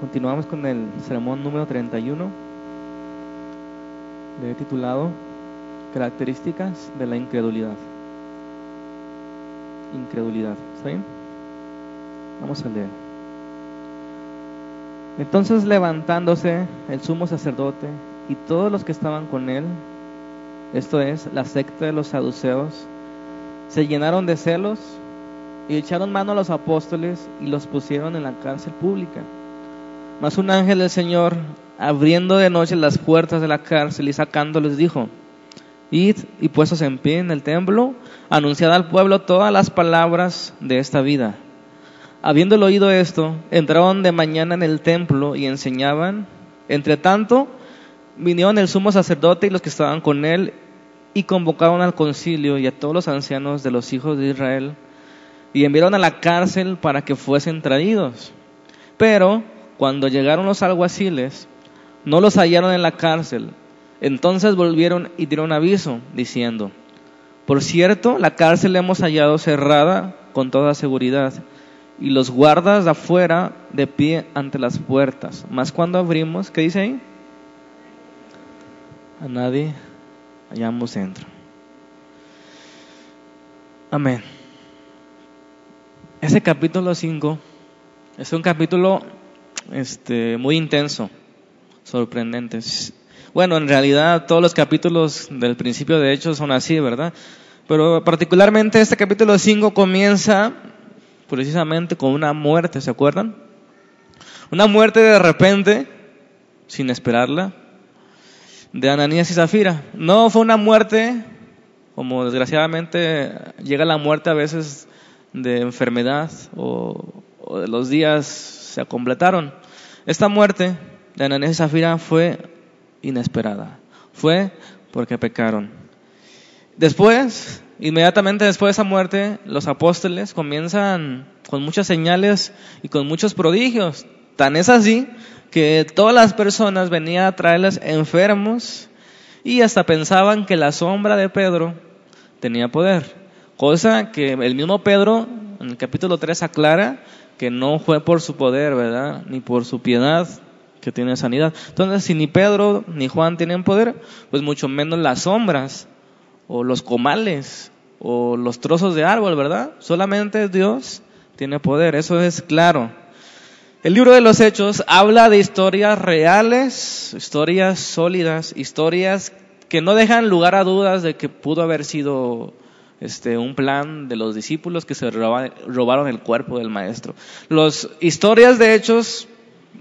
Continuamos con el sermón número 31. Le he titulado Características de la incredulidad. Incredulidad. ¿Está bien? Vamos a leer. Entonces levantándose el sumo sacerdote y todos los que estaban con él, esto es, la secta de los saduceos, se llenaron de celos y echaron mano a los apóstoles y los pusieron en la cárcel pública. Mas un ángel del Señor, abriendo de noche las puertas de la cárcel y sacándoles, dijo, Id y puestos en pie en el templo, anunciad al pueblo todas las palabras de esta vida. Habiéndolo oído esto, entraron de mañana en el templo y enseñaban. Entre tanto, vinieron el sumo sacerdote y los que estaban con él y convocaron al concilio y a todos los ancianos de los hijos de Israel y enviaron a la cárcel para que fuesen traídos. Pero cuando llegaron los alguaciles, no los hallaron en la cárcel. Entonces volvieron y dieron aviso, diciendo, por cierto, la cárcel hemos hallado cerrada con toda seguridad, y los guardas de afuera de pie ante las puertas. Más cuando abrimos, ¿qué dice ahí? A nadie hallamos dentro. Amén. Ese capítulo 5 es un capítulo este, muy intenso, sorprendente. Bueno, en realidad todos los capítulos del principio de Hechos son así, ¿verdad? Pero particularmente este capítulo 5 comienza precisamente con una muerte, ¿se acuerdan? Una muerte de repente, sin esperarla, de Ananías y Zafira. No fue una muerte, como desgraciadamente llega la muerte a veces de enfermedad o, o de los días se completaron. Esta muerte de Ananías y Zafira fue inesperada. Fue porque pecaron. Después, inmediatamente después de esa muerte, los apóstoles comienzan con muchas señales y con muchos prodigios. Tan es así que todas las personas venían a traerles enfermos y hasta pensaban que la sombra de Pedro tenía poder. Cosa que el mismo Pedro en el capítulo 3 aclara que no fue por su poder, ¿verdad? Ni por su piedad que tiene sanidad. Entonces, si ni Pedro ni Juan tienen poder, pues mucho menos las sombras o los comales o los trozos de árbol, ¿verdad? Solamente Dios tiene poder, eso es claro. El libro de los Hechos habla de historias reales, historias sólidas, historias que no dejan lugar a dudas de que pudo haber sido este, un plan de los discípulos que se robaron el cuerpo del maestro. Las historias de hechos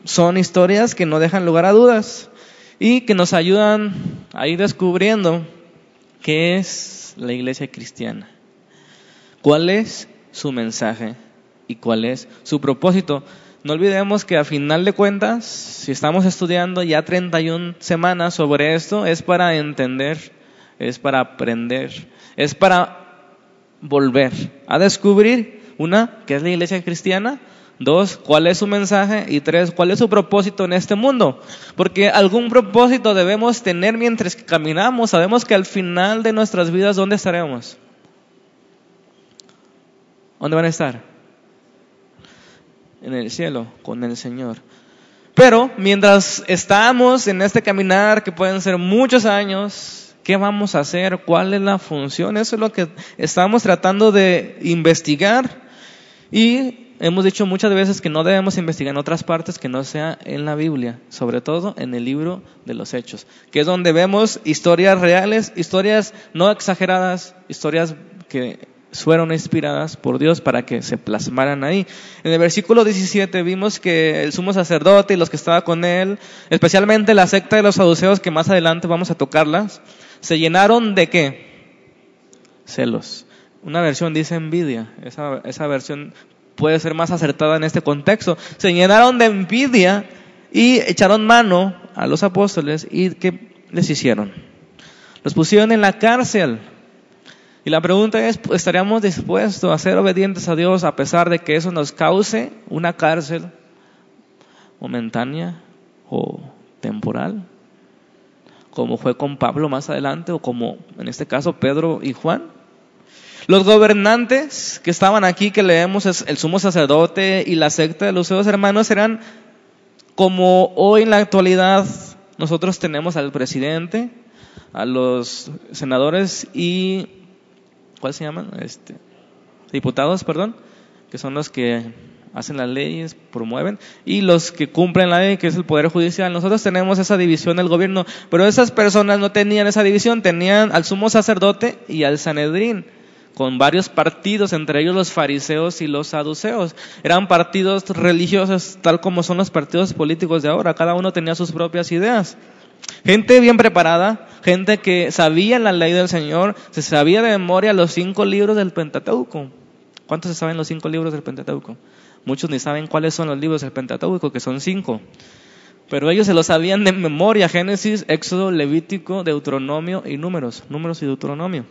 son historias que no dejan lugar a dudas y que nos ayudan a ir descubriendo qué es la iglesia cristiana, cuál es su mensaje y cuál es su propósito. No olvidemos que a final de cuentas, si estamos estudiando ya 31 semanas sobre esto, es para entender, es para aprender, es para volver a descubrir, una, qué es la iglesia cristiana, Dos, ¿cuál es su mensaje? Y tres, ¿cuál es su propósito en este mundo? Porque algún propósito debemos tener mientras que caminamos. Sabemos que al final de nuestras vidas, ¿dónde estaremos? ¿Dónde van a estar? En el cielo, con el Señor. Pero mientras estamos en este caminar, que pueden ser muchos años, ¿Qué vamos a hacer? ¿Cuál es la función? Eso es lo que estamos tratando de investigar y hemos dicho muchas veces que no debemos investigar en otras partes que no sea en la Biblia, sobre todo en el libro de los Hechos, que es donde vemos historias reales, historias no exageradas, historias que fueron inspiradas por Dios para que se plasmaran ahí. En el versículo 17 vimos que el sumo sacerdote y los que estaban con él, especialmente la secta de los saduceos, que más adelante vamos a tocarlas, se llenaron de qué? Celos. Una versión dice envidia. Esa, esa versión puede ser más acertada en este contexto. Se llenaron de envidia y echaron mano a los apóstoles y ¿qué les hicieron? Los pusieron en la cárcel. Y la pregunta es, ¿estaríamos dispuestos a ser obedientes a Dios a pesar de que eso nos cause una cárcel momentánea o temporal? Como fue con Pablo más adelante, o como en este caso Pedro y Juan. Los gobernantes que estaban aquí, que leemos, el sumo sacerdote y la secta de los dos hermanos, eran como hoy en la actualidad nosotros tenemos al presidente, a los senadores y ¿cuál se llaman? Este, diputados, perdón, que son los que hacen las leyes, promueven, y los que cumplen la ley, que es el Poder Judicial. Nosotros tenemos esa división del gobierno, pero esas personas no tenían esa división, tenían al sumo sacerdote y al Sanedrín, con varios partidos, entre ellos los fariseos y los saduceos. Eran partidos religiosos, tal como son los partidos políticos de ahora, cada uno tenía sus propias ideas. Gente bien preparada, gente que sabía la ley del Señor, se sabía de memoria los cinco libros del Pentateuco. ¿Cuántos se saben los cinco libros del Pentateuco? Muchos ni saben cuáles son los libros del Pentateuco, que son cinco. Pero ellos se los sabían de memoria, Génesis, Éxodo, Levítico, Deuteronomio y Números, Números y Deuteronomio.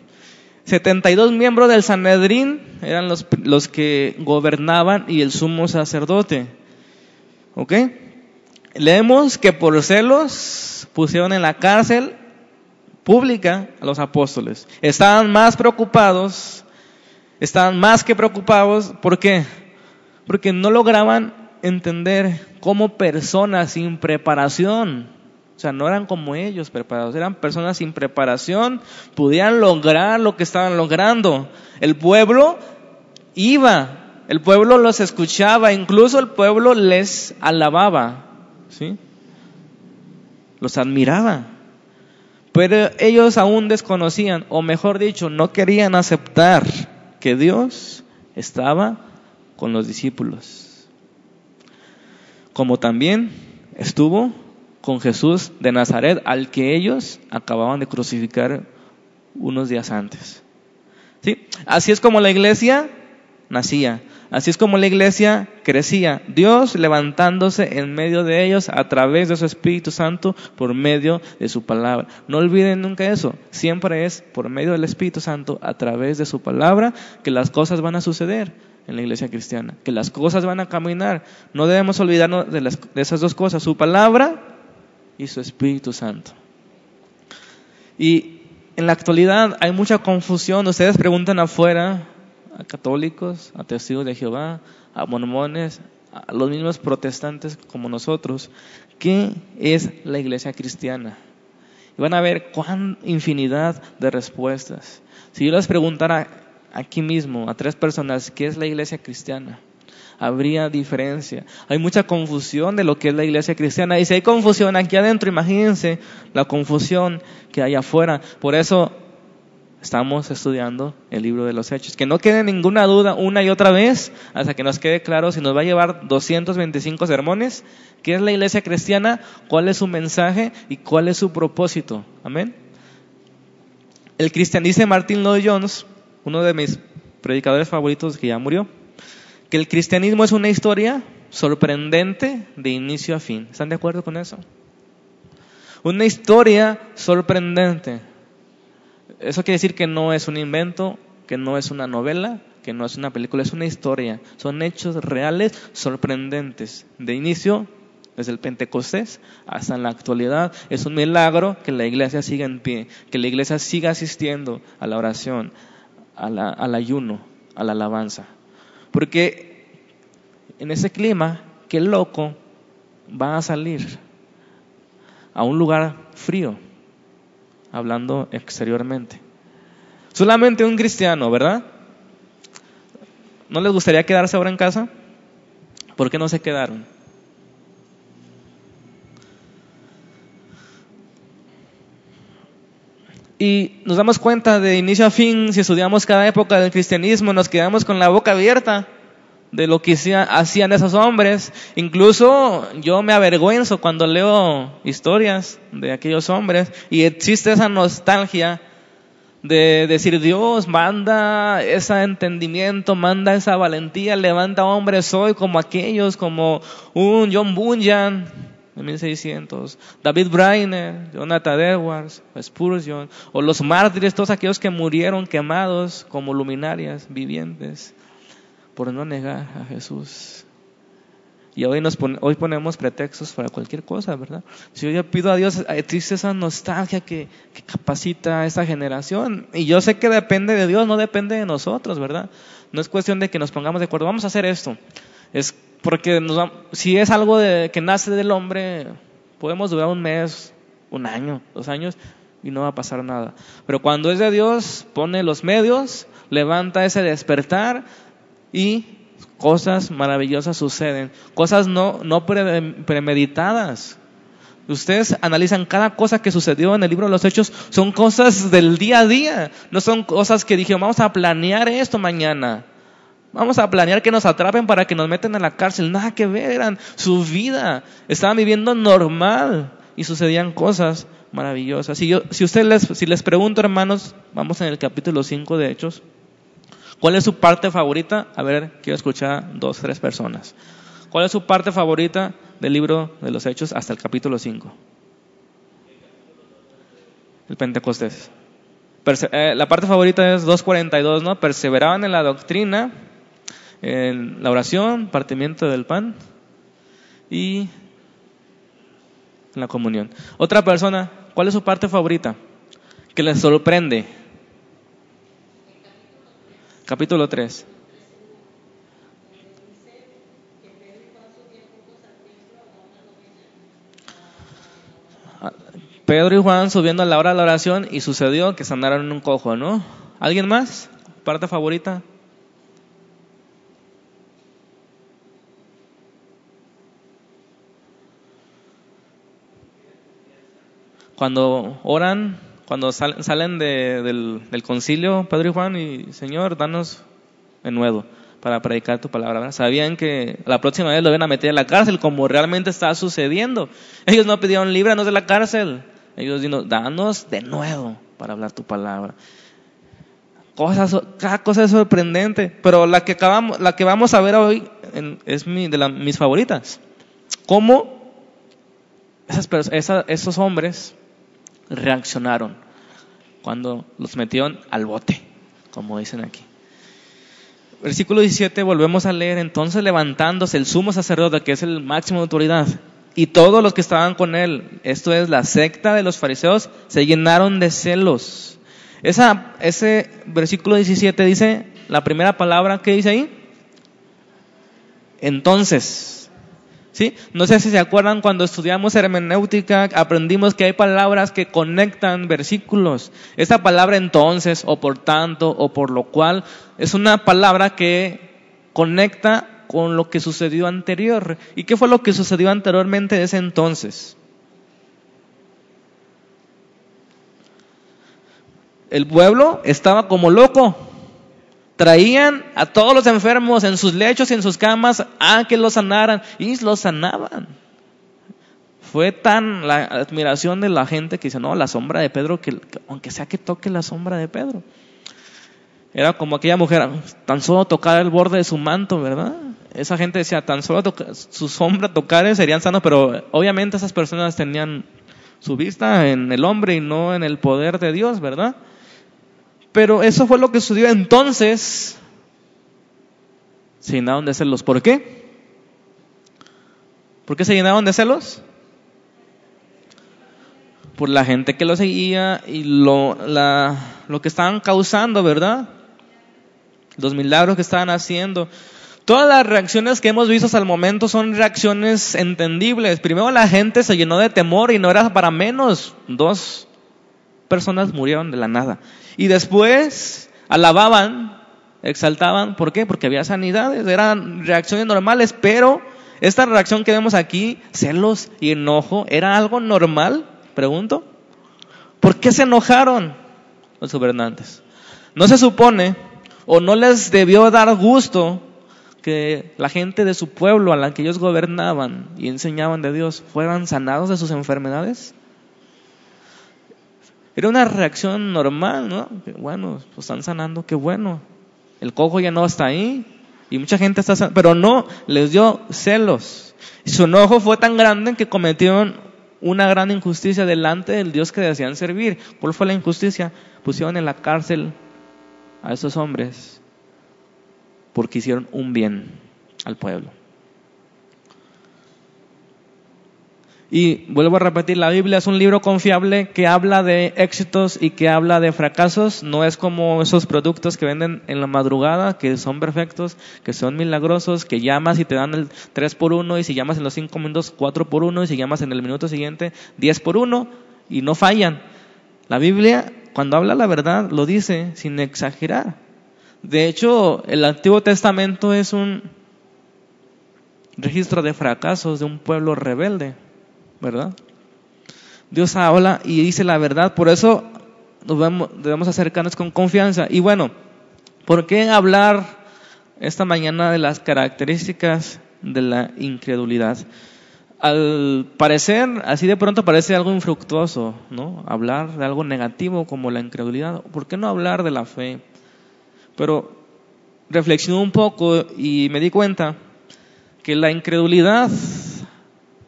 72 miembros del Sanedrín eran los, los que gobernaban y el sumo sacerdote. ¿Ok? Leemos que por celos pusieron en la cárcel pública a los apóstoles. Estaban más preocupados, estaban más que preocupados, ¿por qué? Porque no lograban entender cómo personas sin preparación, o sea, no eran como ellos preparados, eran personas sin preparación, podían lograr lo que estaban logrando. El pueblo iba, el pueblo los escuchaba, incluso el pueblo les alababa, ¿sí? Los admiraba. Pero ellos aún desconocían, o mejor dicho, no querían aceptar que Dios estaba con los discípulos, como también estuvo con Jesús de Nazaret, al que ellos acababan de crucificar unos días antes. ¿Sí? Así es como la iglesia nacía, así es como la iglesia crecía, Dios levantándose en medio de ellos a través de su Espíritu Santo por medio de su palabra. No olviden nunca eso, siempre es por medio del Espíritu Santo, a través de su palabra, que las cosas van a suceder en la iglesia cristiana, que las cosas van a caminar. No debemos olvidarnos de, de esas dos cosas, su palabra y su Espíritu Santo. Y en la actualidad hay mucha confusión. Ustedes preguntan afuera a católicos, a testigos de Jehová, a mormones, a los mismos protestantes como nosotros, ¿qué es la iglesia cristiana? Y van a ver cuán infinidad de respuestas. Si yo les preguntara aquí mismo a tres personas qué es la iglesia cristiana, habría diferencia. Hay mucha confusión de lo que es la iglesia cristiana. Y si hay confusión aquí adentro, imagínense la confusión que hay afuera. Por eso estamos estudiando el libro de los hechos. Que no quede ninguna duda una y otra vez hasta que nos quede claro si nos va a llevar 225 sermones, qué es la iglesia cristiana, cuál es su mensaje y cuál es su propósito. Amén. El cristianice Martin Lloyd Jones uno de mis predicadores favoritos que ya murió, que el cristianismo es una historia sorprendente de inicio a fin. ¿Están de acuerdo con eso? Una historia sorprendente. Eso quiere decir que no es un invento, que no es una novela, que no es una película, es una historia. Son hechos reales sorprendentes. De inicio, desde el Pentecostés hasta la actualidad, es un milagro que la iglesia siga en pie, que la iglesia siga asistiendo a la oración, al ayuno, a la alabanza. Porque en ese clima, qué loco va a salir a un lugar frío, hablando exteriormente. Solamente un cristiano, ¿verdad? ¿No les gustaría quedarse ahora en casa? ¿Por qué no se quedaron? Y nos damos cuenta de inicio a fin, si estudiamos cada época del cristianismo, nos quedamos con la boca abierta de lo que hacían esos hombres. Incluso yo me avergüenzo cuando leo historias de aquellos hombres y existe esa nostalgia de decir Dios manda ese entendimiento, manda esa valentía, levanta hombres hoy como aquellos, como un John Bunyan, en 1600, David Brainer, Jonathan Edwards, Spurgeon, o los mártires, todos aquellos que murieron quemados como luminarias vivientes por no negar a Jesús. Y hoy, nos hoy ponemos pretextos para cualquier cosa, ¿verdad? Si yo pido a Dios, existe esa nostalgia que, que capacita a esta generación. Y yo sé que depende de Dios, no depende de nosotros, ¿verdad? No es cuestión de que nos pongamos de acuerdo, vamos a hacer esto. Es porque si es algo de, que nace del hombre, podemos durar un mes, un año, dos años y no va a pasar nada. Pero cuando es de Dios, pone los medios, levanta ese despertar y cosas maravillosas suceden, cosas no, no premeditadas. Ustedes analizan cada cosa que sucedió en el libro de los Hechos, son cosas del día a día, no son cosas que dijeron, vamos a planear esto mañana, vamos a planear que nos atrapen para que nos metan en la cárcel, nada que ver, eran su vida, estaban viviendo normal y sucedían cosas maravillosas. Si, yo, si, ustedes les, si les pregunto, hermanos, vamos en el capítulo 5 de Hechos, ¿cuál es su parte favorita? A ver, quiero escuchar dos, tres personas. ¿Cuál es su parte favorita del libro de los Hechos hasta el capítulo 5? El Pentecostés. Eh, la parte favorita es 2.42, ¿no? Perseveraban en la doctrina, en la oración, partimiento del pan y en la comunión. Otra persona, ¿cuál es su parte favorita? Que les sorprende. Capítulo 3. Pedro y Juan subiendo a la hora de la oración y sucedió que sanaron un cojo, ¿no? ¿Alguien más? ¿Parte favorita? Cuando oran, cuando salen del, del, concilio, Pedro y Juan, y Señor, danos de nuevo para predicar tu palabra. Sabían que la próxima vez lo iban a meter en la cárcel, como realmente está sucediendo. Ellos no pidieron líbranos de la cárcel. Ellos dijeron, danos de nuevo para hablar tu palabra. Cosas, cada cosa es sorprendente, pero la que, acabamos, la que vamos a ver hoy es mi, de mis favoritas. Cómo esos hombres reaccionaron cuando los metieron al bote, como dicen aquí. Versículo 17, volvemos a leer, entonces levantándose el sumo sacerdote, que es el máximo de autoridad, y todos los que estaban con él, esto es la secta de los fariseos, se llenaron de celos. Esa, ese versículo 17 dice, la primera palabra que dice ahí, entonces. ¿Sí? No sé si se acuerdan cuando estudiamos hermenéutica, aprendimos que hay palabras que conectan versículos. Esta palabra entonces, o por tanto, o por lo cual, es una palabra que conecta con lo que sucedió anterior. ¿Y qué fue lo que sucedió anteriormente de ese entonces? El pueblo estaba como loco. Traían a todos los enfermos en sus lechos y en sus camas a que los sanaran y los sanaban. Fue tan la admiración de la gente que dice, no, la sombra de Pedro, que aunque sea que toque la sombra de Pedro. Era como aquella mujer, tan solo tocar el borde de su manto, ¿verdad? Esa gente decía, tan solo su sombra tocar serían sanos, pero obviamente esas personas tenían su vista en el hombre y no en el poder de Dios, ¿verdad? Pero eso fue lo que sucedió entonces. Se llenaron de celos. ¿Por qué? ¿Por qué se llenaron de celos? Por la gente que lo seguía y lo, la, lo que estaban causando, ¿verdad? los milagros que estaban haciendo. Todas las reacciones que hemos visto hasta el momento son reacciones entendibles. Primero la gente se llenó de temor y no era para menos. Dos personas murieron de la nada. Y después alababan, exaltaban. ¿Por qué? Porque había sanidades. Eran reacciones normales, pero esta reacción que vemos aquí, celos y enojo, ¿era algo normal? Pregunto. ¿Por qué se enojaron los gobernantes? No se supone o no les debió dar gusto que la gente de su pueblo a la que ellos gobernaban y enseñaban de Dios fueran sanados de sus enfermedades? Era una reacción normal, ¿no? Bueno, pues están sanando, qué bueno. El cojo ya no está ahí y mucha gente está sanando, pero no, les dio celos. Su enojo fue tan grande que cometieron una gran injusticia delante del Dios que desean servir. ¿Cuál fue la injusticia? Pusieron en la cárcel a esos hombres porque hicieron un bien al pueblo. Y vuelvo a repetir, la Biblia es un libro confiable que habla de éxitos y que habla de fracasos. No es como esos productos que venden en la madrugada, que son perfectos, que son milagrosos, que llamas y te dan el 3 por 1 y si llamas en los 5 minutos 4 por 1 y si llamas en el minuto siguiente 10 por 1 y no fallan. La Biblia, cuando habla la verdad, lo dice sin exagerar. De hecho, el Antiguo Testamento es un registro de fracasos de un pueblo rebelde. ¿Verdad? Dios habla y dice la verdad, por eso debemos acercarnos con confianza. Y bueno, ¿por qué hablar esta mañana de las características de la incredulidad? Al parecer, así de pronto parece algo infructuoso, ¿no? Hablar de algo negativo como la incredulidad. ¿Por qué no hablar de la fe? Pero reflexioné un poco y me di cuenta que la incredulidad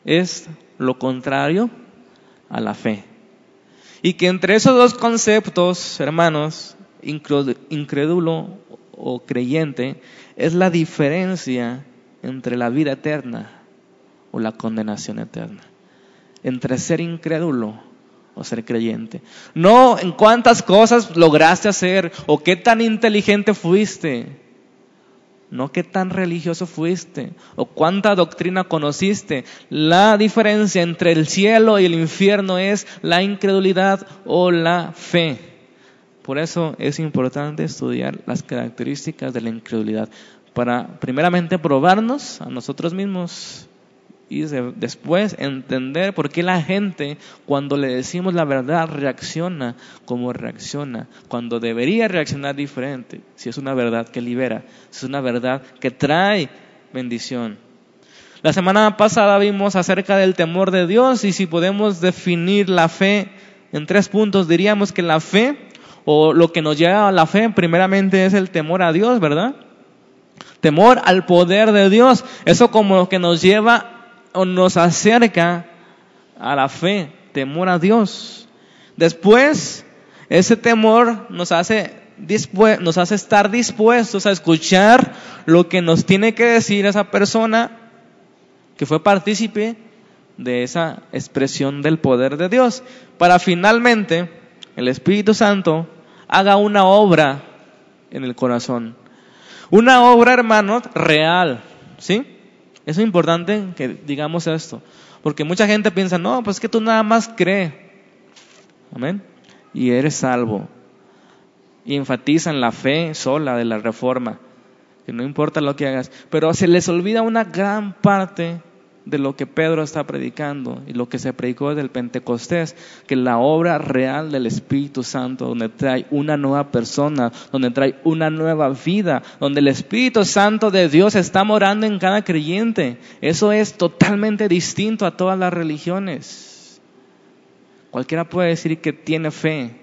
es lo contrario a la fe. Y que entre esos dos conceptos, hermanos, incrédulo o creyente, es la diferencia entre la vida eterna o la condenación eterna. Entre ser incrédulo o ser creyente. No en cuántas cosas lograste hacer o qué tan inteligente fuiste no qué tan religioso fuiste o cuánta doctrina conociste. La diferencia entre el cielo y el infierno es la incredulidad o la fe. Por eso es importante estudiar las características de la incredulidad para primeramente probarnos a nosotros mismos y después entender por qué la gente cuando le decimos la verdad reacciona como reacciona, cuando debería reaccionar diferente, si es una verdad que libera, si es una verdad que trae bendición. La semana pasada vimos acerca del temor de Dios y si podemos definir la fe en tres puntos, diríamos que la fe o lo que nos lleva a la fe primeramente es el temor a Dios, ¿verdad? Temor al poder de Dios, eso como lo que nos lleva nos acerca a la fe, temor a Dios. Después, ese temor nos hace, nos hace estar dispuestos a escuchar lo que nos tiene que decir esa persona que fue partícipe de esa expresión del poder de Dios, para finalmente el Espíritu Santo haga una obra en el corazón. Una obra, hermanos, real, ¿sí? Es importante que digamos esto, porque mucha gente piensa, no, pues que tú nada más crees, amén, y eres salvo. Y enfatizan la fe sola de la reforma, que no importa lo que hagas, pero se les olvida una gran parte de lo que Pedro está predicando y lo que se predicó desde el Pentecostés, que la obra real del Espíritu Santo, donde trae una nueva persona, donde trae una nueva vida, donde el Espíritu Santo de Dios está morando en cada creyente, eso es totalmente distinto a todas las religiones. Cualquiera puede decir que tiene fe,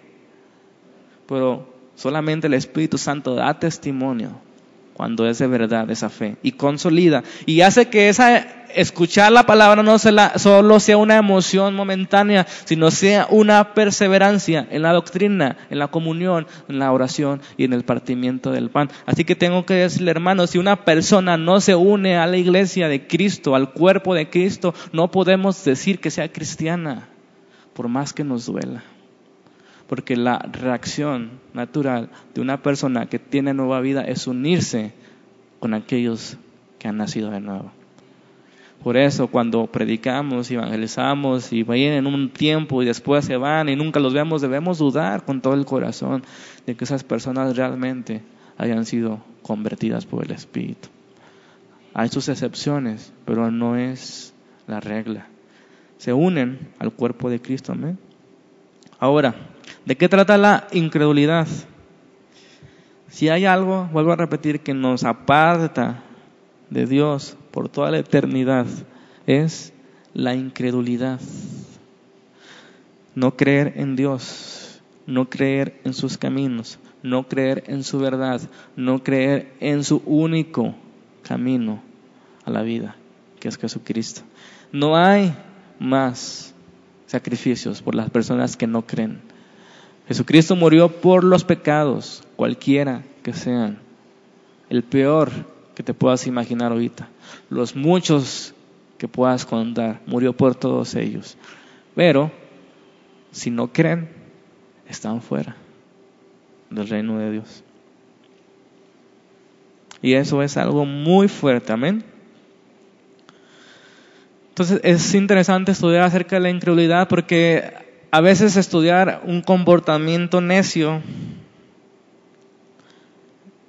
pero solamente el Espíritu Santo da testimonio cuando es de verdad esa fe y consolida y hace que esa escuchar la palabra no solo sea una emoción momentánea, sino sea una perseverancia en la doctrina, en la comunión, en la oración y en el partimiento del pan. Así que tengo que decirle, hermano, si una persona no se une a la iglesia de Cristo, al cuerpo de Cristo, no podemos decir que sea cristiana, por más que nos duela porque la reacción natural de una persona que tiene nueva vida es unirse con aquellos que han nacido de nuevo. Por eso cuando predicamos, evangelizamos y vienen un tiempo y después se van y nunca los vemos, debemos dudar con todo el corazón de que esas personas realmente hayan sido convertidas por el Espíritu. Hay sus excepciones, pero no es la regla. Se unen al cuerpo de Cristo. Amén. Ahora, ¿De qué trata la incredulidad? Si hay algo, vuelvo a repetir, que nos aparta de Dios por toda la eternidad, es la incredulidad. No creer en Dios, no creer en sus caminos, no creer en su verdad, no creer en su único camino a la vida, que es Jesucristo. No hay más sacrificios por las personas que no creen. Jesucristo murió por los pecados, cualquiera que sean. El peor que te puedas imaginar ahorita. Los muchos que puedas contar. Murió por todos ellos. Pero, si no creen, están fuera del reino de Dios. Y eso es algo muy fuerte, amén. Entonces es interesante estudiar acerca de la incredulidad porque a veces estudiar un comportamiento necio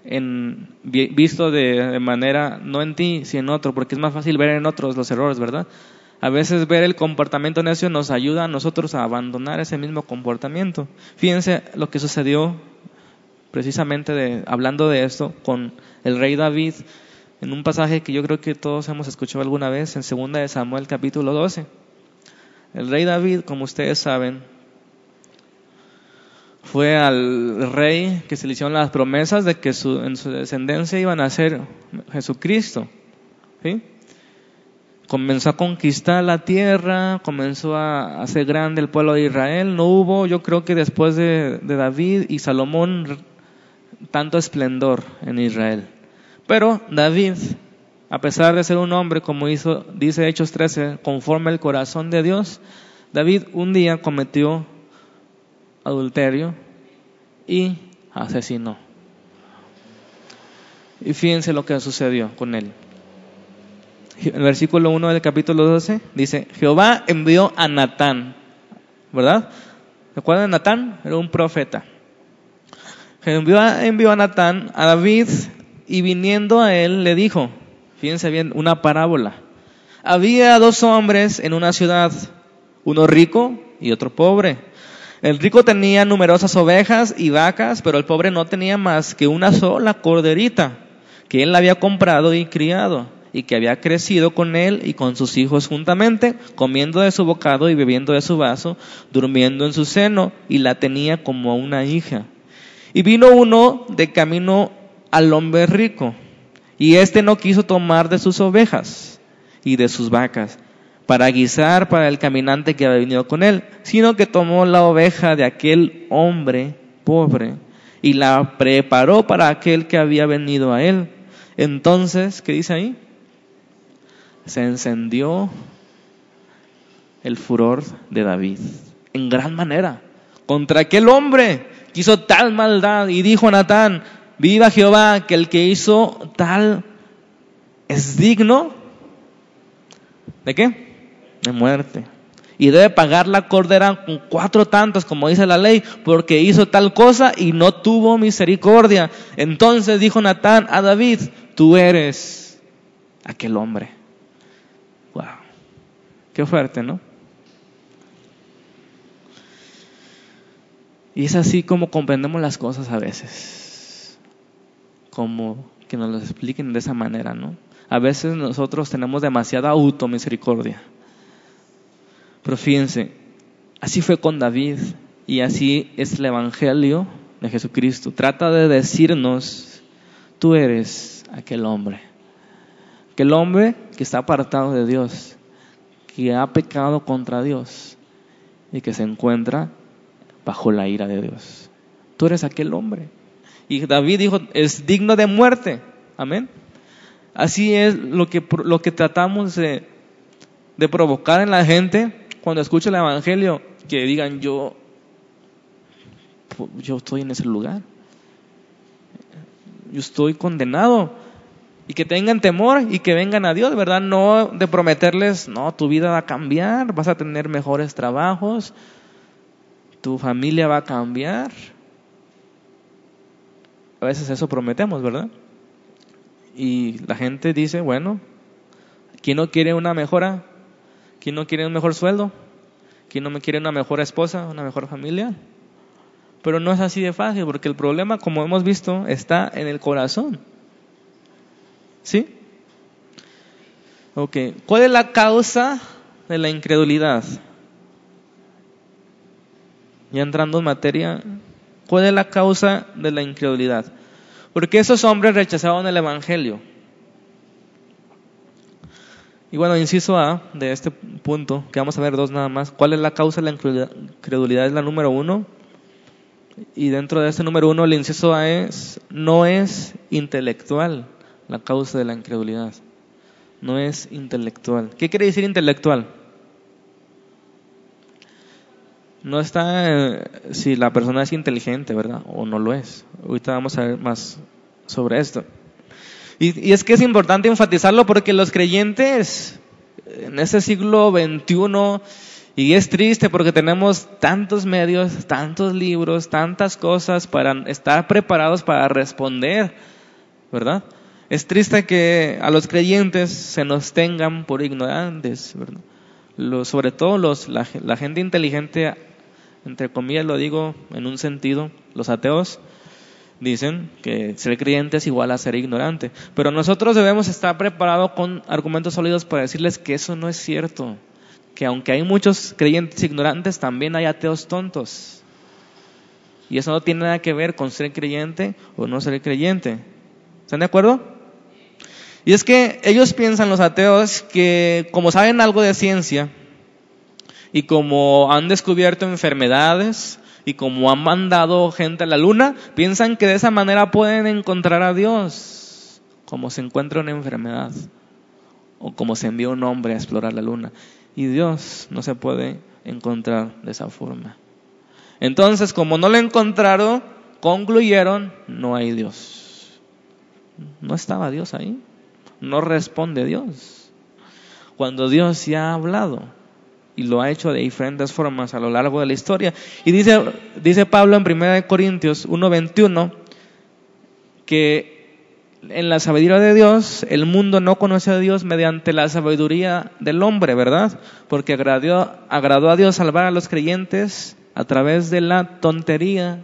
en, visto de, manera, no en ti, sino en otro, porque es más fácil ver en otros los errores, ¿verdad? A veces ver el comportamiento necio nos ayuda a nosotros a abandonar ese mismo comportamiento. Fíjense lo que sucedió precisamente de, hablando de esto con el rey David en un pasaje que yo creo que todos hemos escuchado alguna vez en 2 de Samuel capítulo 12. El rey David, como ustedes saben, fue al rey que se le hicieron las promesas de que su, en su descendencia iban a ser Jesucristo. ¿sí? Comenzó a conquistar la tierra, comenzó a hacer grande el pueblo de Israel. No hubo, yo creo que después de, de David y Salomón, tanto esplendor en Israel. Pero David, a pesar de ser un hombre, como dice Hechos 13, conforme el corazón de Dios, David un día cometió adulterio y asesinó. Y fíjense lo que sucedió con él. El versículo 1 del capítulo 12 dice, Jehová envió a Natán, ¿verdad? ¿Recuerdan Natán? Era un profeta. Envió a Natán a David y viniendo a él le dijo, fíjense bien, una parábola. Había dos hombres en una ciudad, uno rico y otro pobre. El rico tenía numerosas ovejas y vacas, pero el pobre no tenía más que una sola corderita que él había comprado y criado y que había crecido con él y con sus hijos juntamente, comiendo de su bocado y bebiendo de su vaso, durmiendo en su seno, y la tenía como una hija. Y vino uno de camino al hombre rico, y éste no quiso tomar de sus ovejas y de sus vacas, para guisar para el caminante que había venido con él, sino que tomó la oveja de aquel hombre pobre y la preparó para aquel que había venido a él. Entonces, ¿qué dice ahí? Se encendió el furor de David en gran manera contra aquel hombre que hizo tal maldad y dijo a Natán, viva Jehová, que el que hizo tal es digno de qué? de muerte. Y debe pagar la cordera con cuatro tantos, como dice la ley, porque hizo tal cosa y no tuvo misericordia. Entonces dijo Natán a David, tú eres aquel hombre. Wow. Qué fuerte, ¿no? Y es así como comprendemos las cosas a veces. Como que nos lo expliquen de esa manera, ¿no? A veces nosotros tenemos demasiada automisericordia. Pero fíjense, así fue con David y así es el Evangelio de Jesucristo. Trata de decirnos, tú eres aquel hombre. Aquel hombre que está apartado de Dios, que ha pecado contra Dios y que se encuentra bajo la ira de Dios. Tú eres aquel hombre. Y David dijo, es digno de muerte. Amén. Así es lo que, lo que tratamos de, de provocar en la gente cuando escuchen el Evangelio, que digan yo, yo estoy en ese lugar. Yo estoy condenado. Y que tengan temor y que vengan a Dios, ¿verdad? No de prometerles, no, tu vida va a cambiar, vas a tener mejores trabajos, tu familia va a cambiar. A veces eso prometemos, ¿verdad? Y la gente dice, bueno, ¿quién no quiere una mejora? ¿Quién no quiere un mejor sueldo? ¿Quién no me quiere una mejor esposa, una mejor familia? Pero no es así de fácil, porque el problema, como hemos visto, está en el corazón. ¿Sí? Ok. ¿Cuál es la causa de la incredulidad? Ya entrando en materia, ¿cuál es la causa de la incredulidad? Porque esos hombres rechazaron el Evangelio. Y bueno, inciso A de este punto, que vamos a ver dos nada más. ¿Cuál es la causa de la incredulidad? Es la número uno. Y dentro de este número uno, el inciso A es, no es intelectual la causa de la incredulidad. no es intelectual. ¿Qué quiere decir intelectual? No está eh, si la persona es inteligente, ¿verdad? O no lo es. Ahorita vamos a ver más sobre esto. Y, es que es importante enfatizarlo porque los creyentes en este siglo XXI, y es triste porque tenemos tantos medios, tantos libros, tantas cosas para estar preparados para responder, ¿verdad? Es triste que a los creyentes se nos tengan por ignorantes, ¿verdad? sobre todo los, la gente inteligente, entre comillas lo digo en un sentido, los ateos, dicen que ser creyente es igual a ser ignorante. Pero nosotros debemos estar preparados con argumentos sólidos para decirles que eso no es cierto. Que aunque hay muchos creyentes ignorantes, también hay ateos tontos. Y eso no tiene nada que ver con ser creyente o no ser creyente. ¿Están de acuerdo? Y es que ellos piensan, los ateos, que como saben algo de ciencia y como han descubierto enfermedades y como han mandado gente a la luna, piensan que de esa manera pueden encontrar a Dios, como se encuentra una enfermedad o como se envía un hombre a explorar la luna. Y Dios no se puede encontrar de esa forma. Entonces, como no lo encontraron, concluyeron, no hay Dios. No estaba Dios ahí no responde Dios. Cuando Dios ya ha hablado y lo ha hecho de diferentes formas a lo largo de la historia. Y dice, dice Pablo en 1 Corintios 1:21 que en la sabiduría de Dios el mundo no conoce a Dios mediante la sabiduría del hombre, ¿verdad? Porque agradó, agradó a Dios salvar a los creyentes a través de la tontería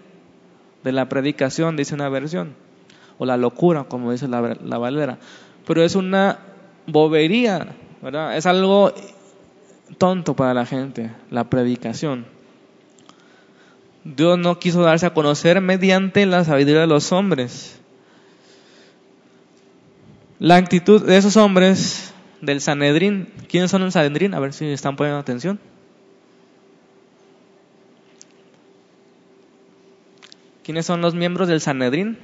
de la predicación, dice una versión, o la locura, como dice la, la Valera pero es una bobería, ¿verdad? Es algo tonto para la gente, la predicación. Dios no quiso darse a conocer mediante la sabiduría de los hombres. La actitud de esos hombres del Sanedrín, ¿quiénes son el Sanedrín? A ver si están poniendo atención. ¿Quiénes son los miembros del Sanedrín?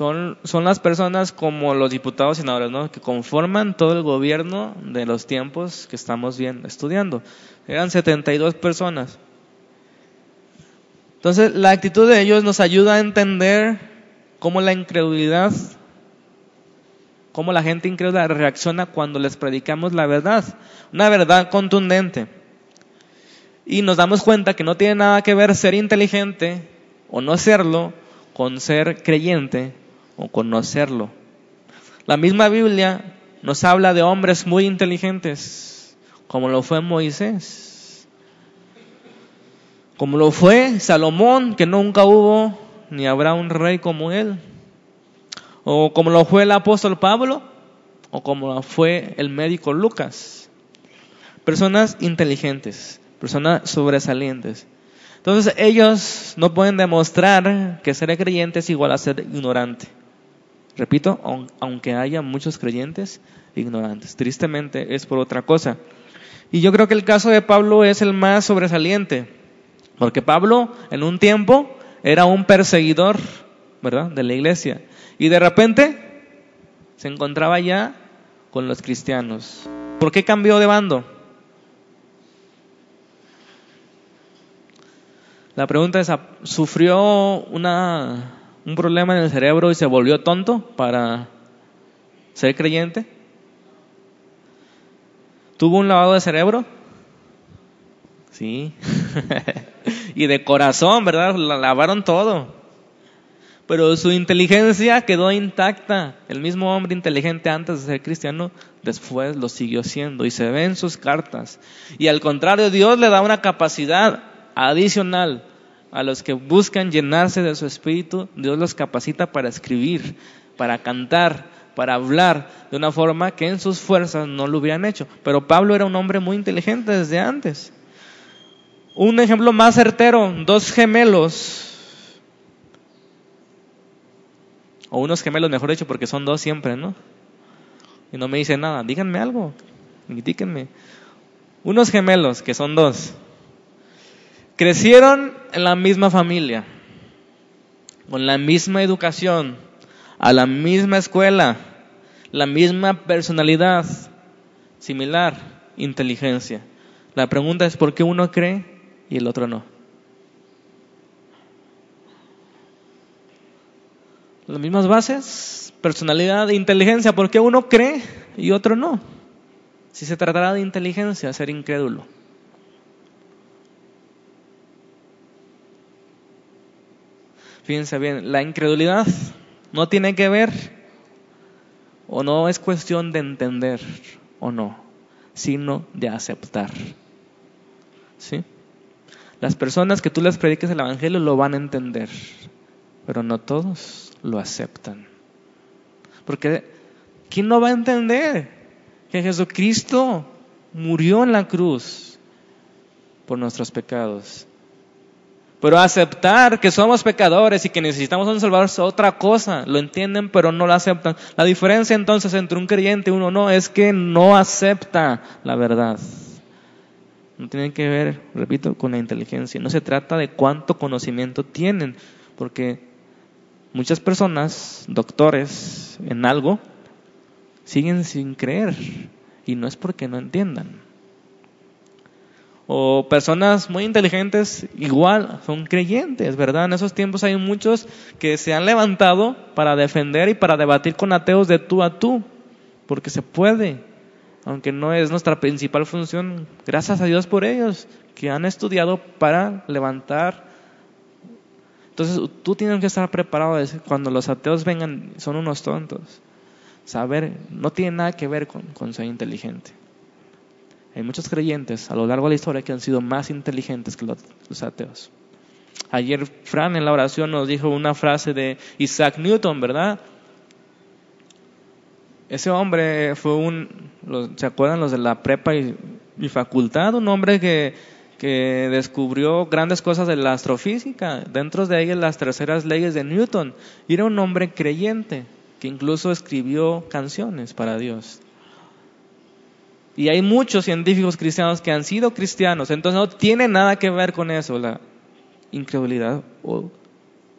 Son, son las personas como los diputados y senadores, ¿no? Que conforman todo el gobierno de los tiempos que estamos bien estudiando. Eran 72 personas. Entonces, la actitud de ellos nos ayuda a entender cómo la incredulidad, cómo la gente incrédula reacciona cuando les predicamos la verdad, una verdad contundente. Y nos damos cuenta que no tiene nada que ver ser inteligente o no serlo con ser creyente o conocerlo. La misma Biblia nos habla de hombres muy inteligentes, como lo fue Moisés, como lo fue Salomón, que nunca hubo ni habrá un rey como él, o como lo fue el apóstol Pablo, o como lo fue el médico Lucas. Personas inteligentes, personas sobresalientes. Entonces ellos no pueden demostrar que ser creyente es igual a ser ignorante. Repito, aunque haya muchos creyentes ignorantes. Tristemente es por otra cosa. Y yo creo que el caso de Pablo es el más sobresaliente, porque Pablo en un tiempo era un perseguidor, ¿verdad?, de la iglesia. Y de repente se encontraba ya con los cristianos. ¿Por qué cambió de bando? La pregunta es, ¿sufrió una un problema en el cerebro y se volvió tonto para ser creyente? ¿Tuvo un lavado de cerebro? Sí. y de corazón, ¿verdad? La lavaron todo. Pero su inteligencia quedó intacta. El mismo hombre inteligente antes de ser cristiano, después lo siguió siendo. Y se ve en sus cartas. Y al contrario, Dios le da una capacidad adicional a los que buscan llenarse de su espíritu, Dios los capacita para escribir, para cantar, para hablar de una forma que en sus fuerzas no lo hubieran hecho. Pero Pablo era un hombre muy inteligente desde antes. Un ejemplo más certero, dos gemelos, o unos gemelos mejor dicho, porque son dos siempre, ¿no? Y no me dice nada, díganme algo, indíquenme. Unos gemelos, que son dos, Crecieron en la misma familia, con la misma educación, a la misma escuela, la misma personalidad, similar, inteligencia. La pregunta es por qué uno cree y el otro no. Las mismas bases, personalidad e inteligencia, ¿por qué uno cree y otro no? Si se tratará de inteligencia, ser incrédulo. Fíjense bien, la incredulidad no tiene que ver o no es cuestión de entender o no, sino de aceptar. ¿Sí? Las personas que tú les prediques el Evangelio lo van a entender, pero no todos lo aceptan. Porque ¿quién no va a entender que Jesucristo murió en la cruz por nuestros pecados? Pero aceptar que somos pecadores y que necesitamos un Salvador es otra cosa. Lo entienden, pero no lo aceptan. La diferencia entonces entre un creyente y uno no es que no acepta la verdad. No tiene que ver, repito, con la inteligencia. No se trata de cuánto conocimiento tienen, porque muchas personas, doctores en algo, siguen sin creer. Y no es porque no entiendan o personas muy inteligentes igual son creyentes, ¿verdad? En esos tiempos hay muchos que se han levantado para defender y para debatir con ateos de tú a tú, porque se puede, aunque no es nuestra principal función. Gracias a Dios por ellos, que han estudiado para levantar. Entonces tú tienes que estar preparado cuando los ateos vengan, son unos tontos. Saber, no tiene nada que ver con, con ser inteligente. Hay muchos creyentes a lo largo de la historia que han sido más inteligentes que los, ateos. Ayer Fran en la oración nos dijo una frase de Isaac Newton, ¿verdad? Ese hombre fue un, ¿se acuerdan los de la prepa y, facultad? Un hombre que, que, descubrió grandes cosas de la astrofísica, dentro de ellas las terceras leyes de Newton. Y era un hombre creyente que incluso escribió canciones para Dios. Y hay muchos científicos cristianos que han sido cristianos, entonces no tiene nada que ver con eso, la incredulidad o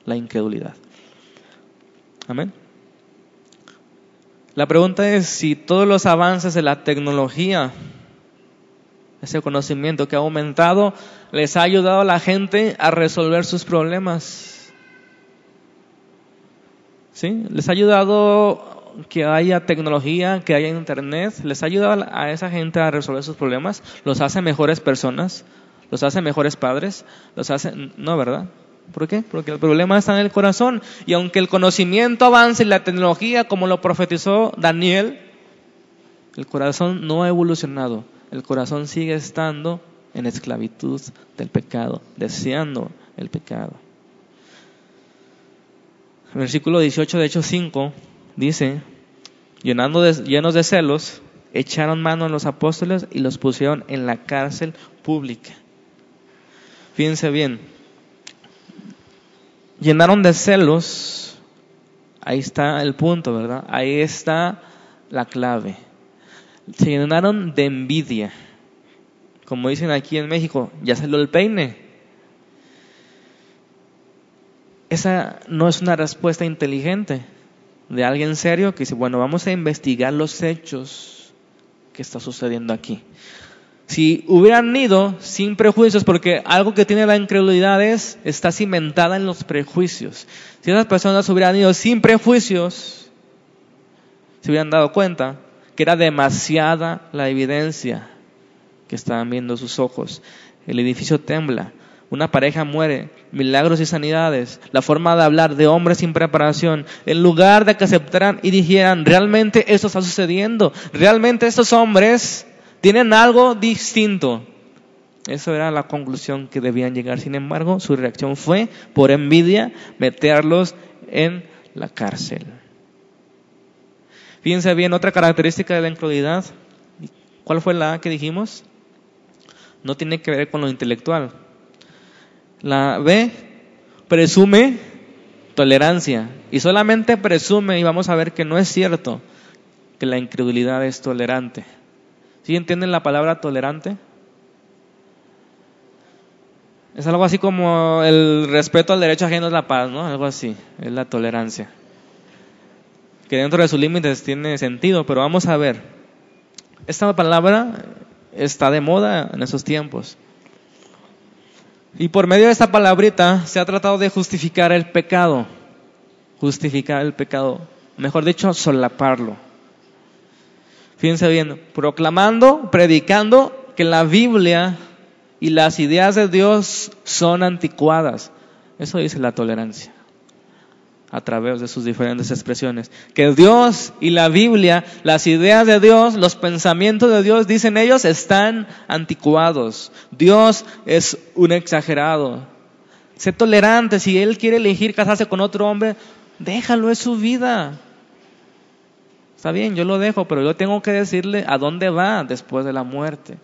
la incredulidad. Amén. La pregunta es si todos los avances de la tecnología, ese conocimiento que ha aumentado, les ha ayudado a la gente a resolver sus problemas. ¿Sí? Les ha ayudado que haya tecnología, que haya internet, les ayuda a esa gente a resolver sus problemas, los hace mejores personas, los hace mejores padres, los hace, no, ¿verdad? ¿Por qué? Porque el problema está en el corazón. Y aunque el conocimiento avance y la tecnología, como lo profetizó Daniel, el corazón no ha evolucionado. El corazón sigue estando en esclavitud del pecado, deseando el pecado. Versículo 18 de Hechos 5 dice, llenando llenos de celos, echaron mano a los apóstoles y los pusieron en la cárcel pública. Fíjense bien, llenaron de celos, ahí está el punto, ¿verdad? Ahí está la clave. Se llenaron de envidia. Como dicen aquí en México, ya salió el peine. Esa no es una respuesta inteligente de alguien serio que dice, bueno, vamos a investigar los hechos que está sucediendo aquí. Si hubieran ido sin prejuicios, porque algo que tiene la incredulidad es, está cimentada en los prejuicios. Si esas personas hubieran ido sin prejuicios, se hubieran dado cuenta que era demasiada la evidencia que estaban viendo sus ojos. El edificio tembla, una pareja muere, milagros y sanidades, la forma de hablar de hombres sin preparación, en lugar de que aceptaran y dijeran, realmente esto está sucediendo, realmente estos hombres tienen algo distinto. Eso era la conclusión que debían llegar. Sin embargo, su reacción fue, por envidia, meterlos en la cárcel. Fíjense bien, otra característica de la incredulidad, ¿cuál fue la que dijimos? No tiene que ver con lo intelectual, la B presume tolerancia y solamente presume y vamos a ver que no es cierto que la incredulidad es tolerante. ¿Sí entienden la palabra tolerante? Es algo así como el respeto al derecho ajeno es la paz, ¿no? Algo así, es la tolerancia. que dentro de sus límites tiene sentido, pero vamos a ver. Esta palabra está de moda en esos tiempos. Y por medio de esta palabrita se ha tratado de justificar el pecado. Justificar el pecado. Mejor dicho, solaparlo. Fíjense bien, proclamando, predicando que la Biblia y las ideas de Dios son anticuadas. Eso dice la tolerancia a través de sus diferentes expresiones. Que Dios y la Biblia, las ideas de Dios, los pensamientos de Dios, dicen ellos, están anticuados. Dios es un exagerado. Sé tolerante, si Él quiere elegir casarse con otro hombre, déjalo, es su vida. Está bien, yo lo dejo, pero yo tengo que decirle a dónde va después de la muerte.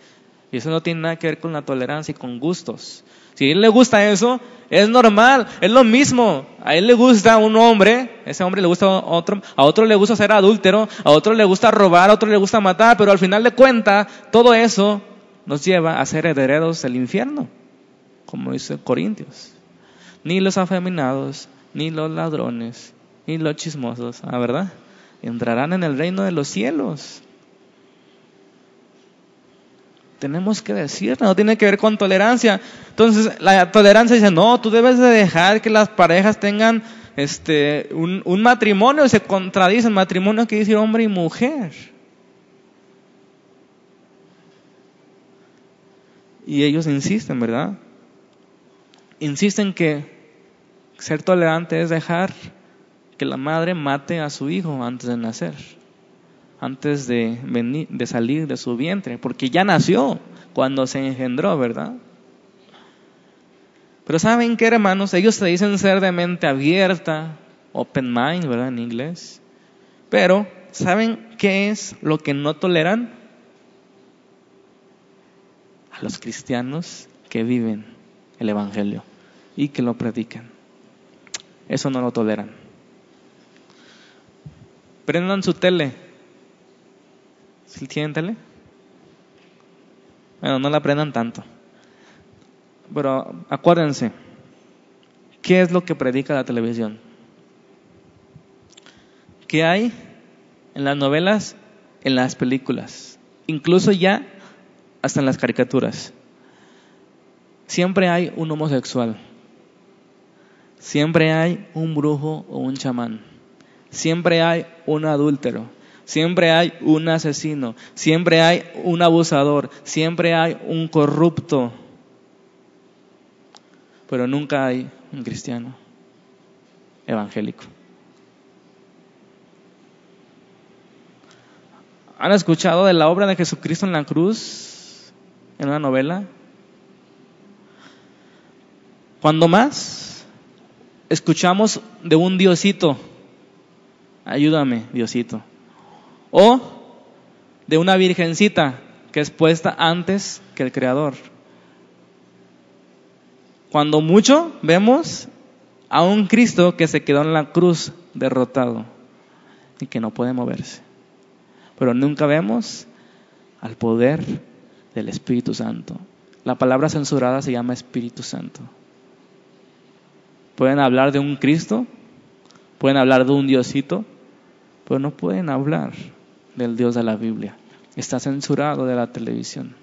Y eso no tiene nada que ver con la tolerancia y con gustos. Si a él le gusta eso, es normal, es lo mismo. A él le gusta un hombre, ese hombre le gusta a otro, a otro le gusta ser adúltero, a otro le gusta robar, a otro le gusta matar, pero al final de cuentas, todo eso nos lleva a ser herederos del infierno, como dice Corintios. Ni los afeminados, ni los ladrones, ni los chismosos, ¿ah, ¿verdad? Entrarán en el reino de los cielos tenemos que decir, no tiene que ver con tolerancia. Entonces, la tolerancia dice, no, tú debes de dejar que las parejas tengan este, un, matrimonio, se contradicen, matrimonio que dice hombre y mujer. Y ellos insisten, ¿verdad? Insisten que ser tolerante es dejar que la madre mate a su hijo antes de nacer antes de, venir, de salir de su vientre, porque ya nació cuando se engendró, ¿verdad? Pero ¿saben qué, hermanos? Ellos se dicen ser de mente abierta, open mind, ¿verdad? En inglés. Pero, ¿saben qué es lo que no toleran? A los cristianos que viven el Evangelio y que lo predican. Eso no lo toleran. Prendan su tele ¿Sí tienen tele? Bueno, no la aprendan tanto. Pero acuérdense, ¿qué es lo que predica la televisión? ¿Qué hay en las novelas, en las películas? Incluso ya hasta en las caricaturas. Siempre hay un homosexual. Siempre hay un brujo o un chamán. Siempre hay un adúltero Siempre hay un asesino, siempre hay un abusador, siempre hay un corrupto, pero nunca hay un cristiano evangélico. ¿Han escuchado de la obra de Jesucristo en la cruz en una novela? Cuando más escuchamos de un Diosito, ayúdame, Diosito o de una virgencita que es puesta antes que el Creador. Cuando mucho vemos a un Cristo que se quedó en la cruz derrotado y que no puede moverse. Pero nunca vemos al poder del Espíritu Santo. La palabra censurada se llama Espíritu Santo. Pueden hablar de un Cristo, pueden hablar de un Diosito, pero no pueden hablar del Dios de la Biblia. Está censurado de la televisión.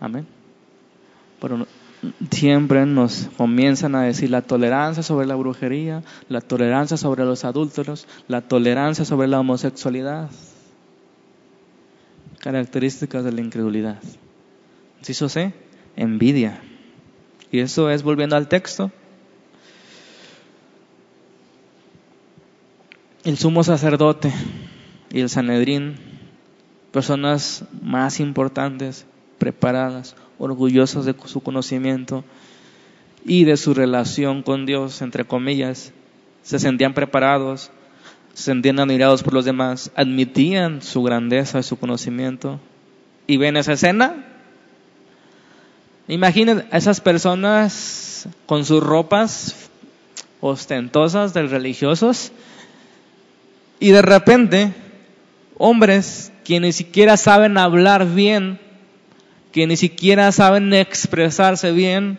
Amén. Pero siempre nos comienzan a decir la tolerancia sobre la brujería, la tolerancia sobre los adúlteros, la tolerancia sobre la homosexualidad. Características de la incredulidad. Si eso sé, envidia. Y eso es volviendo al texto. El sumo sacerdote y el Sanedrín, personas más importantes, preparadas, orgullosas de su conocimiento y de su relación con Dios, entre comillas, se sentían preparados, se sentían admirados por los demás, admitían su grandeza y su conocimiento. Y ven esa escena. Imaginen a esas personas con sus ropas ostentosas de religiosos y de repente, hombres que ni siquiera saben hablar bien, que ni siquiera saben expresarse bien,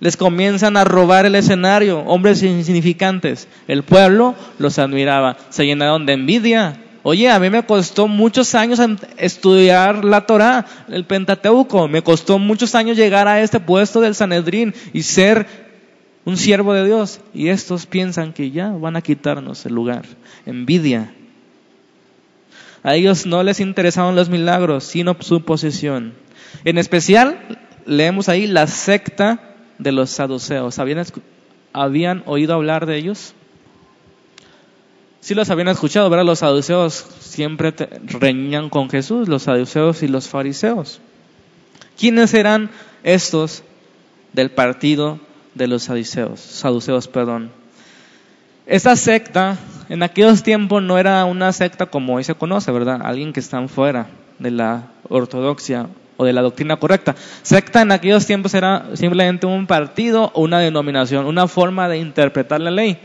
les comienzan a robar el escenario, hombres insignificantes. El pueblo los admiraba, se llenaron de envidia. Oye, a mí me costó muchos años estudiar la Torah, el Pentateuco, me costó muchos años llegar a este puesto del Sanedrín y ser un siervo de Dios. Y estos piensan que ya van a quitarnos el lugar. Envidia. A ellos no les interesaban los milagros, sino su posición. En especial, leemos ahí la secta de los saduceos. ¿Habían, ¿Habían oído hablar de ellos? Sí los habían escuchado, ¿verdad? Los saduceos siempre reñían con Jesús, los saduceos y los fariseos. ¿Quiénes eran estos del partido de los saduceos? Saduceos, perdón. Esta secta en aquellos tiempos no era una secta como hoy se conoce, ¿verdad? Alguien que está fuera de la ortodoxia o de la doctrina correcta. Secta en aquellos tiempos era simplemente un partido o una denominación, una forma de interpretar la ley.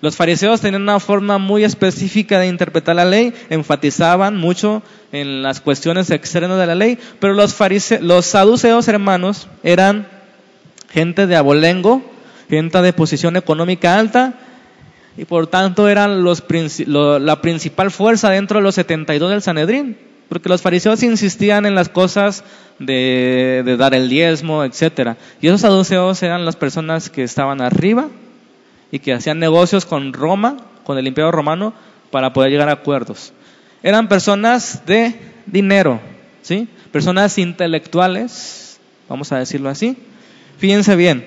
Los fariseos tenían una forma muy específica de interpretar la ley, enfatizaban mucho en las cuestiones externas de la ley, pero los, los saduceos, hermanos, eran gente de abolengo, gente de posición económica alta, y por tanto eran la principal fuerza dentro de los 72 del Sanedrín. Porque los fariseos insistían en las cosas de, dar el diezmo, etcétera. Y esos saduceos eran las personas que estaban arriba y que hacían negocios con Roma, con el imperio romano, para poder llegar a acuerdos. Eran personas de dinero, ¿sí? Personas intelectuales, vamos a decirlo así. Fíjense bien.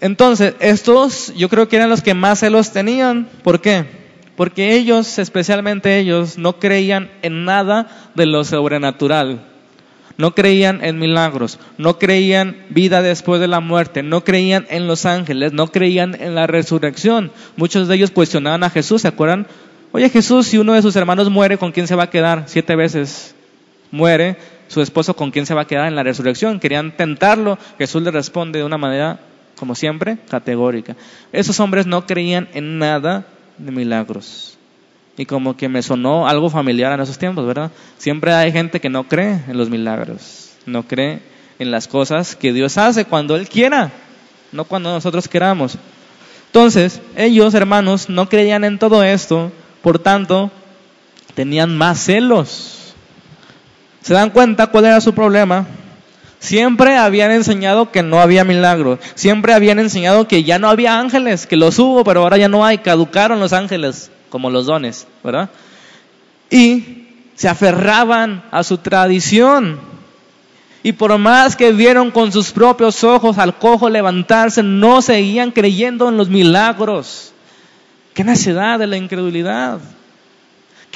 Entonces, estos yo creo que eran los que más celos tenían. ¿Por qué? porque ellos, especialmente ellos, no creían en nada de lo sobrenatural. No creían en milagros, no creían vida después de la muerte, no creían en los ángeles, no creían en la resurrección. Muchos de ellos cuestionaban a Jesús, ¿se acuerdan? Oye Jesús, si uno de sus hermanos muere, ¿con quién se va a quedar? Siete veces muere su esposo, ¿con quién se va a quedar en la resurrección? Querían tentarlo, Jesús le responde de una manera, como siempre, categórica. Esos hombres no creían en nada de milagros. Y como que me sonó algo familiar en esos tiempos, ¿verdad? Siempre hay gente que no cree en los milagros, no cree en las cosas que Dios hace cuando Él quiera, no cuando nosotros queramos. Entonces, ellos, hermanos, no creían en todo esto, por tanto, tenían más celos. ¿Se dan cuenta cuál era su problema? Siempre habían enseñado que no había milagros. Siempre habían enseñado que ya no había ángeles, que los hubo, pero ahora ya no hay. Caducaron los ángeles, como los dones, ¿verdad? Y se aferraban a su tradición. Y por más que vieron con sus propios ojos al cojo levantarse, no seguían creyendo en los milagros. Qué necedad de la incredulidad.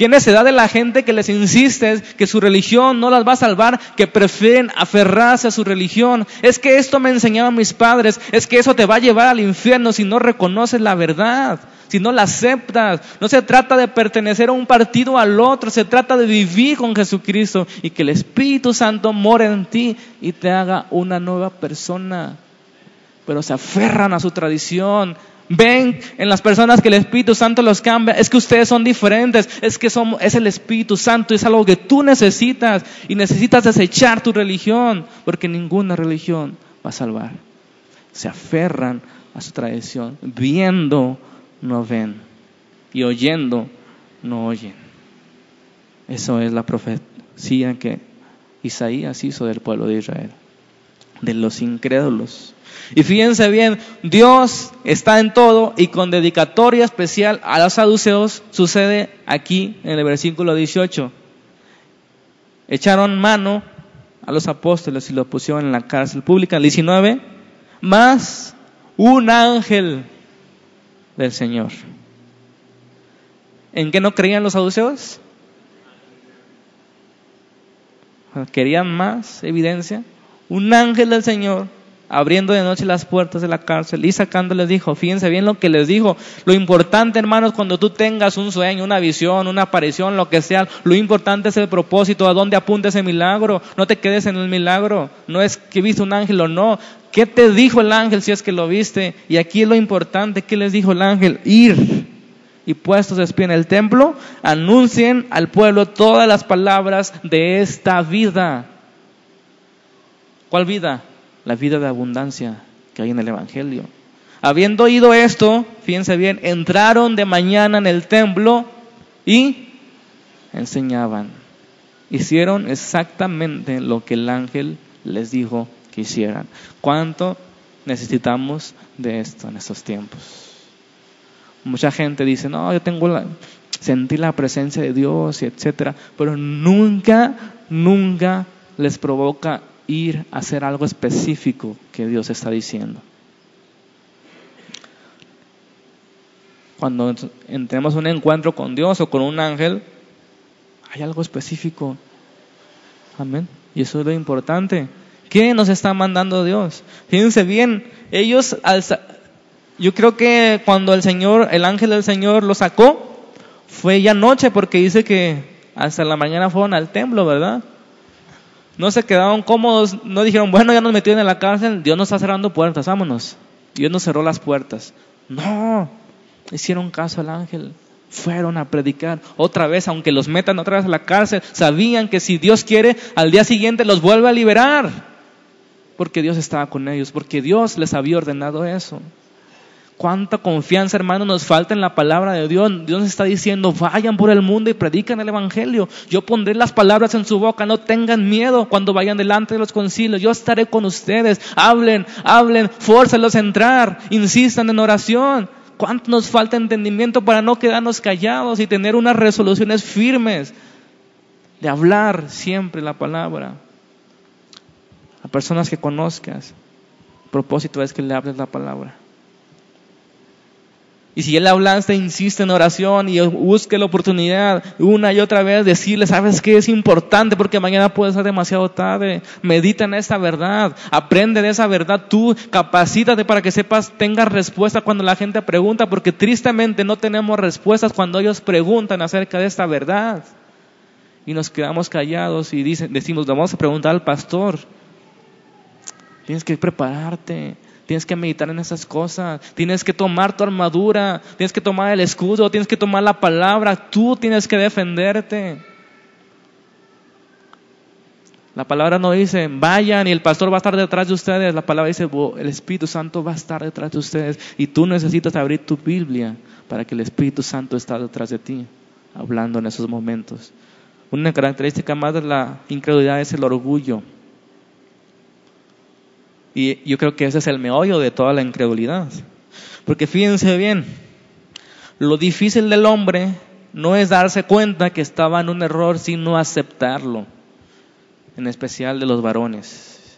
Qué necedad de la gente que les insiste que su religión no las va a salvar, que prefieren aferrarse a su religión. Es que esto me enseñaban mis padres, es que eso te va a llevar al infierno si no reconoces la verdad, si no la aceptas. No se trata de pertenecer a un partido o al otro, se trata de vivir con Jesucristo y que el Espíritu Santo more en ti y te haga una nueva persona. Pero se aferran a su tradición, ven en las personas que el Espíritu Santo los cambia, es que ustedes son diferentes, es que es el Espíritu Santo, es algo que tú necesitas y necesitas desechar tu religión, porque ninguna religión va a salvar. Se aferran a su tradición, viendo no ven y oyendo no oyen. Eso es la profecía que Isaías hizo del pueblo de Israel, de los incrédulos. Y fíjense bien, Dios está en todo y con dedicatoria especial a los saduceos sucede aquí en el versículo 18. Echaron mano a los apóstoles y los pusieron en la cárcel pública. El 19, más un ángel del Señor. ¿En qué no creían los saduceos? ¿Querían más evidencia? Un ángel del Señor abriendo de noche las puertas de la cárcel y sacándoles dijo, fíjense bien lo que les dijo, lo importante hermanos cuando tú tengas un sueño, una visión, una aparición, lo que sea, lo importante es el propósito, a dónde apunta ese milagro, no te quedes en el milagro, no es que viste un ángel o no, ¿qué te dijo el ángel si es que lo viste? Y aquí es lo importante, ¿qué les dijo el ángel? Ir y puestos de pie en el templo, anuncien al pueblo todas las palabras de esta vida. ¿Cuál vida? La vida de abundancia que hay en el Evangelio. Habiendo oído esto, fíjense bien, entraron de mañana en el templo y enseñaban. Hicieron exactamente lo que el ángel les dijo que hicieran. ¿Cuánto necesitamos de esto en estos tiempos? Mucha gente dice, no, yo tengo la, sentí la presencia de Dios y etcétera, pero nunca, nunca les provoca ir a hacer algo específico que Dios está diciendo. Cuando entremos un encuentro con Dios o con un ángel, hay algo específico. Amén. Y eso es lo importante. ¿Qué nos está mandando Dios? Fíjense bien, ellos, yo creo que cuando el Señor, el ángel del Señor lo sacó, fue ya noche porque dice que hasta la mañana fueron al templo, ¿verdad? No se quedaron cómodos, no dijeron, bueno, ya nos metieron en la cárcel, Dios nos está cerrando puertas, vámonos. Dios nos cerró las puertas. No, hicieron caso al ángel, fueron a predicar otra vez, aunque los metan otra vez a la cárcel, sabían que si Dios quiere, al día siguiente los vuelve a liberar, porque Dios estaba con ellos, porque Dios les había ordenado eso. Cuánta confianza, hermano, nos falta en la palabra de Dios. Dios está diciendo, vayan por el mundo y predican el Evangelio. Yo pondré las palabras en su boca, no tengan miedo cuando vayan delante de los concilios. Yo estaré con ustedes. Hablen, hablen, fórcelos a entrar, insistan en oración. ¿Cuánto nos falta entendimiento para no quedarnos callados y tener unas resoluciones firmes de hablar siempre la palabra? A personas que conozcas, el propósito es que le hables la palabra. Y si él hablaste, insiste en oración y busque la oportunidad una y otra vez decirle, sabes que es importante porque mañana puede ser demasiado tarde. Medita en esta verdad, aprende de esa verdad tú, capacítate para que sepas, tengas respuesta cuando la gente pregunta, porque tristemente no tenemos respuestas cuando ellos preguntan acerca de esta verdad. Y nos quedamos callados y dicen, decimos, vamos a preguntar al pastor. Tienes que prepararte. Tienes que meditar en esas cosas. Tienes que tomar tu armadura. Tienes que tomar el escudo. Tienes que tomar la palabra. Tú tienes que defenderte. La palabra no dice, vayan y el pastor va a estar detrás de ustedes. La palabra dice, el Espíritu Santo va a estar detrás de ustedes. Y tú necesitas abrir tu Biblia para que el Espíritu Santo esté detrás de ti, hablando en esos momentos. Una característica más de la incredulidad es el orgullo. Y yo creo que ese es el meollo de toda la incredulidad. Porque fíjense bien, lo difícil del hombre no es darse cuenta que estaba en un error, sino aceptarlo, en especial de los varones.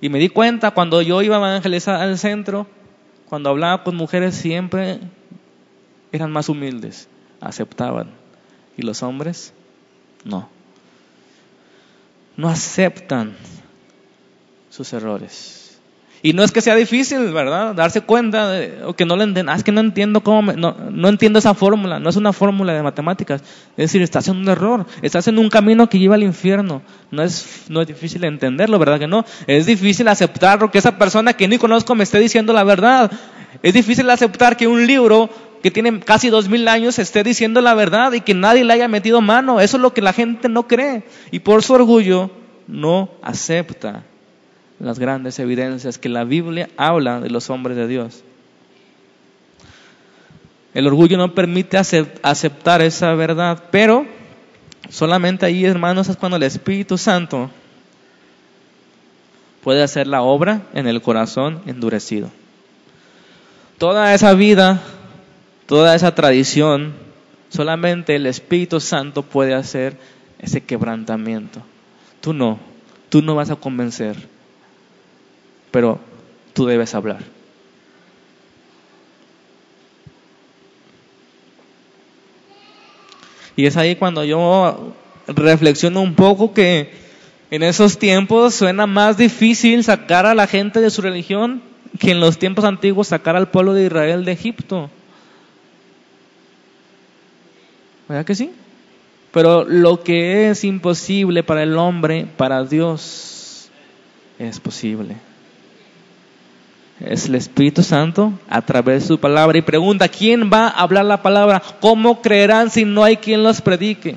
Y me di cuenta cuando yo iba a evangelizar al centro, cuando hablaba con mujeres siempre eran más humildes, aceptaban. Y los hombres, no. No aceptan sus errores. Y no es que sea difícil, ¿verdad? Darse cuenta o que no le entiendo, ah, es que no entiendo cómo, no, no, entiendo esa fórmula, no es una fórmula de matemáticas. Es decir, estás en un error, estás en un camino que lleva al infierno. No es, no es difícil entenderlo, ¿verdad que no? Es difícil aceptarlo, que esa persona que ni conozco me esté diciendo la verdad. Es difícil aceptar que un libro que tiene casi dos mil años esté diciendo la verdad y que nadie le haya metido mano. Eso es lo que la gente no cree. Y por su orgullo no acepta las grandes evidencias que la Biblia habla de los hombres de Dios. El orgullo no permite aceptar esa verdad, pero solamente ahí, hermanos, es cuando el Espíritu Santo puede hacer la obra en el corazón endurecido. Toda esa vida, toda esa tradición, solamente el Espíritu Santo puede hacer ese quebrantamiento. Tú no, tú no vas a convencer pero tú debes hablar. Y es ahí cuando yo reflexiono un poco que en esos tiempos suena más difícil sacar a la gente de su religión que en los tiempos antiguos sacar al pueblo de Israel de Egipto. ¿Verdad que sí? Pero lo que es imposible para el hombre, para Dios, es posible es el Espíritu Santo a través de su palabra. Y pregunta, ¿quién va a hablar la palabra? ¿Cómo creerán si no hay quien los predique?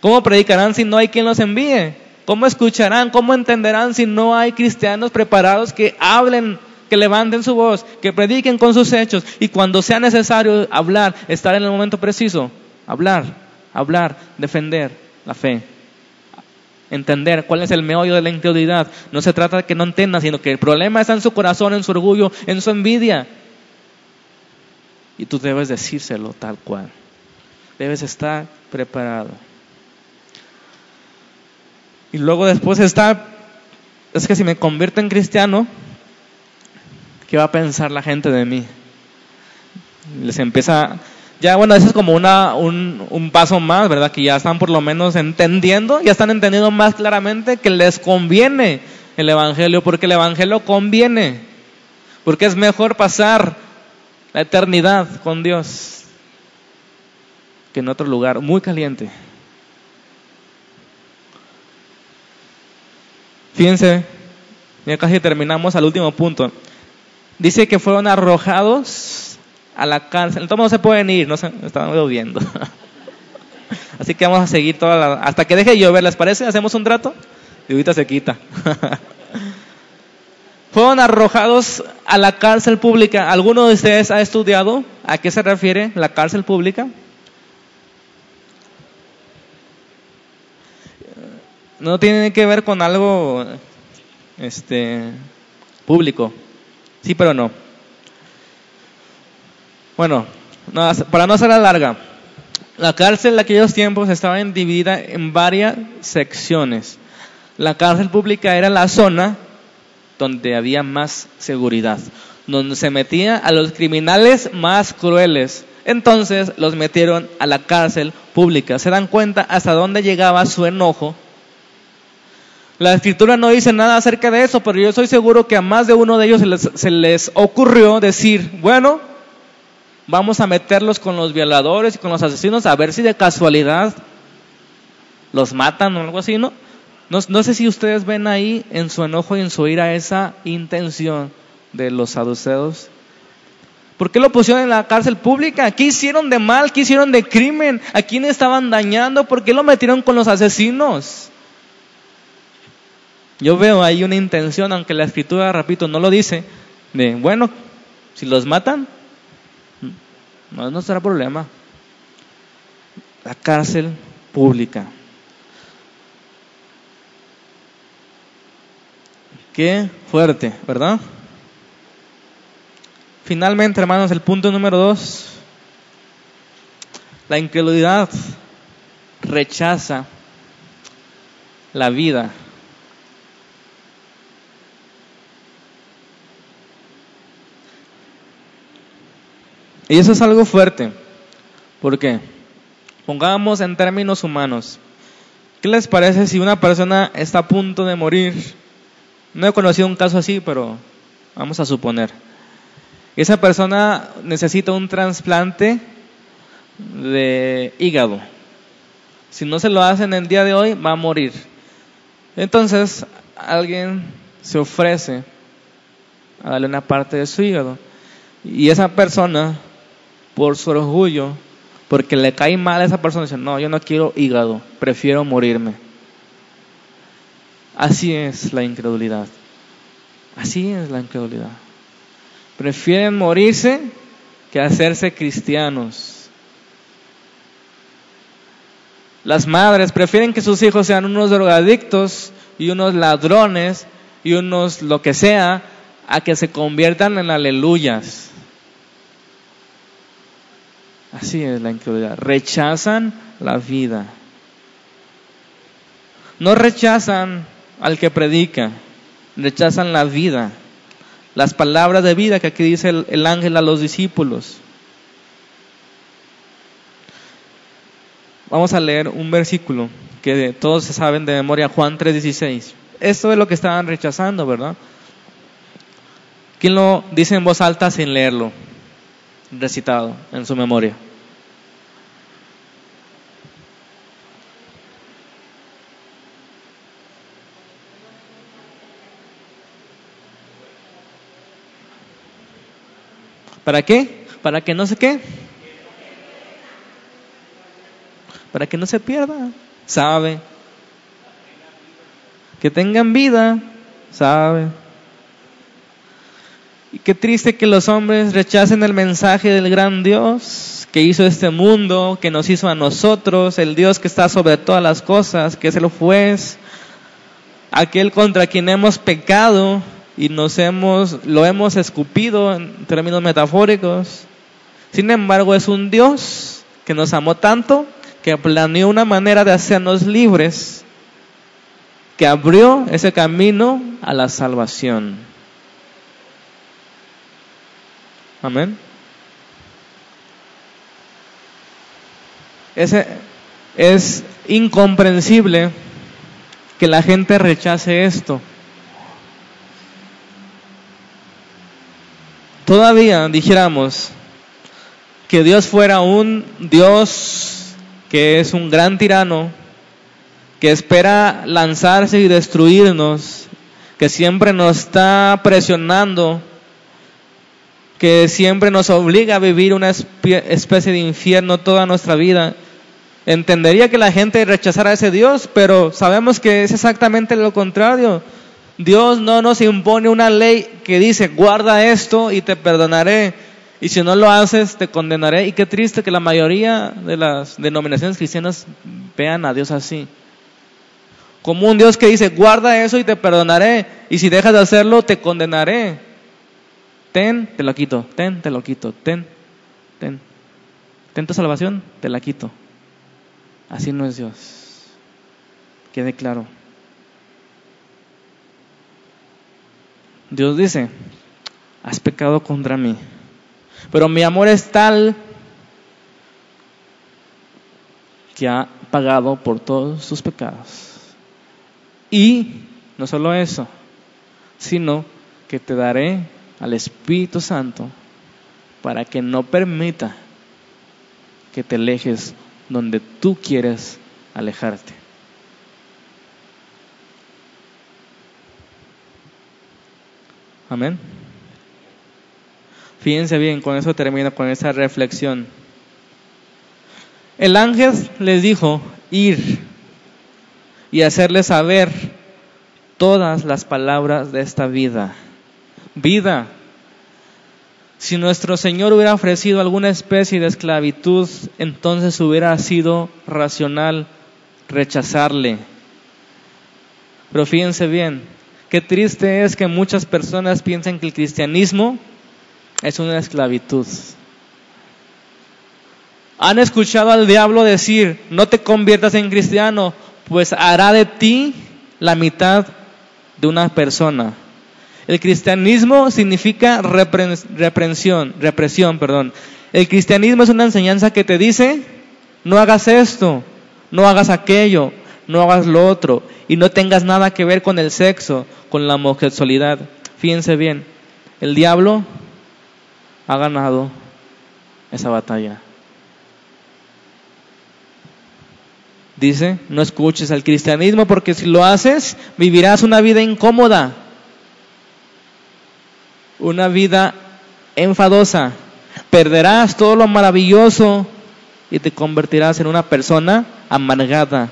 ¿Cómo predicarán si no hay quien los envíe? ¿Cómo escucharán? ¿Cómo entenderán si no hay cristianos preparados que hablen, que levanten su voz, que prediquen con sus hechos y cuando sea necesario hablar, estar en el momento preciso, hablar, hablar, defender la fe? Entender cuál es el meollo de la incredulidad. No se trata de que no entiendan, sino que el problema está en su corazón, en su orgullo, en su envidia. Y tú debes decírselo tal cual. Debes estar preparado. Y luego después está, es que si me convierto en cristiano, ¿qué va a pensar la gente de mí? Les empieza, ya bueno, eso es como una, un, un paso más, ¿verdad? Que ya están por lo menos entendiendo, ya están entendiendo más claramente que les conviene el Evangelio, porque el Evangelio conviene, porque es mejor pasar la eternidad con Dios que en otro lugar muy caliente. Fíjense, ya casi terminamos al último punto. Dice que fueron arrojados a la cárcel. Entonces no se pueden ir, no se están lloviendo. Así que vamos a seguir toda la, hasta que deje de llover, ¿les parece? ¿Hacemos un trato? Y ahorita se quita. fueron arrojados a la cárcel pública. ¿Alguno de ustedes ha estudiado a qué se refiere la cárcel pública? No tiene que ver con algo este público. Sí, pero no. Bueno, para no hacerla larga, la cárcel en aquellos tiempos estaba dividida en varias secciones. La cárcel pública era la zona donde había más seguridad, donde se metía a los criminales más crueles. Entonces los metieron a la cárcel pública. ¿Se dan cuenta hasta dónde llegaba su enojo? La escritura no dice nada acerca de eso, pero yo estoy seguro que a más de uno de ellos se se les ocurrió decir, bueno, vamos a meterlos con los violadores y con los asesinos a ver si de casualidad los matan o algo así, ¿no? No, sé si ustedes ven ahí en su enojo y en su ira esa intención de los saduceos. ¿Por qué lo pusieron en la cárcel pública? ¿Qué hicieron de mal? ¿Qué hicieron de crimen? ¿A quién estaban dañando? ¿Por qué lo metieron con los asesinos? Yo veo ahí una intención, aunque la escritura, repito, no lo dice, de, bueno, si los matan, no, no será problema. La cárcel pública. Qué fuerte, ¿verdad? Finalmente, hermanos, el punto número dos, la incredulidad rechaza la vida. Y eso es algo fuerte. ¿Por qué? Pongamos en términos humanos. ¿Qué les parece si una persona está a punto de morir? No he conocido un caso así, pero vamos a suponer. Esa persona necesita un trasplante de hígado. Si no se lo hacen el día de hoy, va a morir. Entonces, alguien se ofrece a darle una parte de su hígado. Y esa persona, por su orgullo, porque le cae mal a esa persona, dice, no, yo no quiero hígado, prefiero morirme. Así es la incredulidad. Así es la incredulidad. Prefieren morirse que hacerse cristianos. Las madres prefieren que sus hijos sean unos drogadictos y unos ladrones y unos lo que sea a que se conviertan en aleluyas. Así es la incredulidad. Rechazan la vida. No rechazan al que predica, rechazan la vida, las palabras de vida que aquí dice el, ángel a los discípulos. Vamos a leer un versículo que todos saben de memoria, Juan 3:16. Esto es lo que estaban rechazando, ¿verdad? ¿Quién lo dice en voz alta sin leerlo? Recitado en su memoria. ¿Para qué? Para que no se qué. Para que no se pierda. ¿Sabe? que tengan vida, ¿sabe? Y qué triste que los hombres rechacen el mensaje del gran Dios que hizo este mundo, que nos hizo a nosotros, el Dios que está sobre todas las cosas, que es el juez, aquel contra quien hemos pecado y nos hemos, lo hemos escupido en términos metafóricos. Sin embargo, es un Dios que nos amó tanto que planeó una manera de hacernos libres, que abrió ese camino a la salvación. Amén. Ese, es incomprensible que la gente rechace esto. Todavía dijéramos que Dios fuera un Dios que es un gran tirano, que espera lanzarse y destruirnos, que siempre nos está presionando, que siempre nos obliga a vivir una especie de infierno toda nuestra vida. Entendería que la gente rechazara a ese Dios, pero sabemos que es exactamente lo contrario. Dios no nos impone una ley que dice, guarda esto y te perdonaré. Y si no lo haces, te condenaré. Y qué triste que la mayoría de las denominaciones cristianas vean a Dios así. Como un Dios que dice, guarda eso y te perdonaré. Y si dejas de hacerlo, te condenaré. Ten, te lo quito. Ten, te lo quito. Ten, ten. Ten tu salvación, te la quito. Así no es Dios. Quede claro. Dios dice, has pecado contra mí, pero mi amor es tal que ha pagado por todos sus pecados. Y no solo eso, sino que te daré al Espíritu Santo para que no permita que te alejes donde tú quieres alejarte. Amén. Fíjense bien, con eso termino con esa reflexión. El ángel les dijo ir y hacerles saber todas las palabras de esta vida. Vida. Si nuestro Señor hubiera ofrecido alguna especie de esclavitud, entonces hubiera sido racional rechazarle. Pero fíjense bien, qué triste es que muchas personas piensen que el cristianismo es una esclavitud. Han escuchado al diablo decir, no te conviertas en cristiano, pues hará de ti la mitad de una persona. El cristianismo significa reprensión, represión, perdón. El cristianismo es una enseñanza que te dice, no hagas esto, no hagas aquello, no hagas lo otro, y no tengas nada que ver con el sexo, con la homosexualidad. Fíjense bien, el diablo ha ganado esa batalla. Dice, no escuches al cristianismo porque si lo haces, vivirás una vida incómoda, una vida enfadosa, perderás todo lo maravilloso y te convertirás en una persona amargada.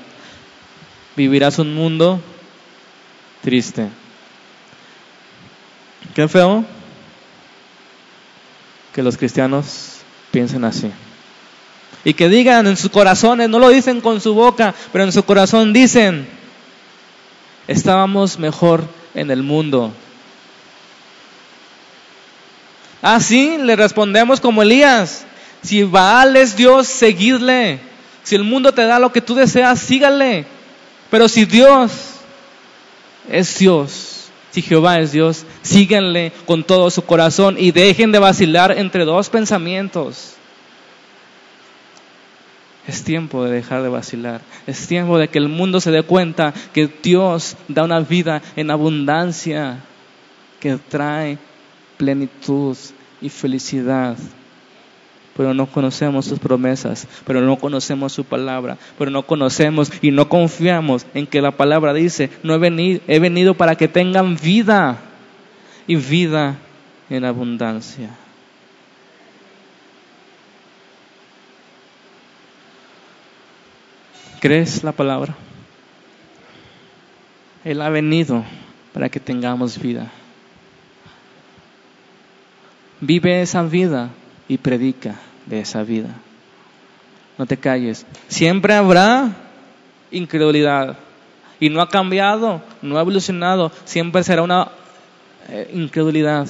Vivirás un mundo triste. Qué feo que los cristianos piensen así. Y que digan en sus corazones, no lo dicen con su boca, pero en su corazón dicen, estábamos mejor en el mundo. Así le respondemos como Elías, si Baal es Dios, seguidle. Si el mundo te da lo que tú deseas, sígale. Pero si Dios es Dios, si Jehová es Dios, síganle con todo su corazón y dejen de vacilar entre dos pensamientos. Es tiempo de dejar de vacilar. Es tiempo de que el mundo se dé cuenta que Dios da una vida en abundancia que trae plenitud y felicidad pero no conocemos sus promesas, pero no conocemos su palabra, pero no conocemos y no confiamos en que la palabra dice, no he venido, he venido para que tengan vida y vida en abundancia. ¿Crees la palabra? Él ha venido para que tengamos vida. Vive esa vida y predica de esa vida. No te calles. Siempre habrá incredulidad. Y no ha cambiado, no ha evolucionado. Siempre será una eh, incredulidad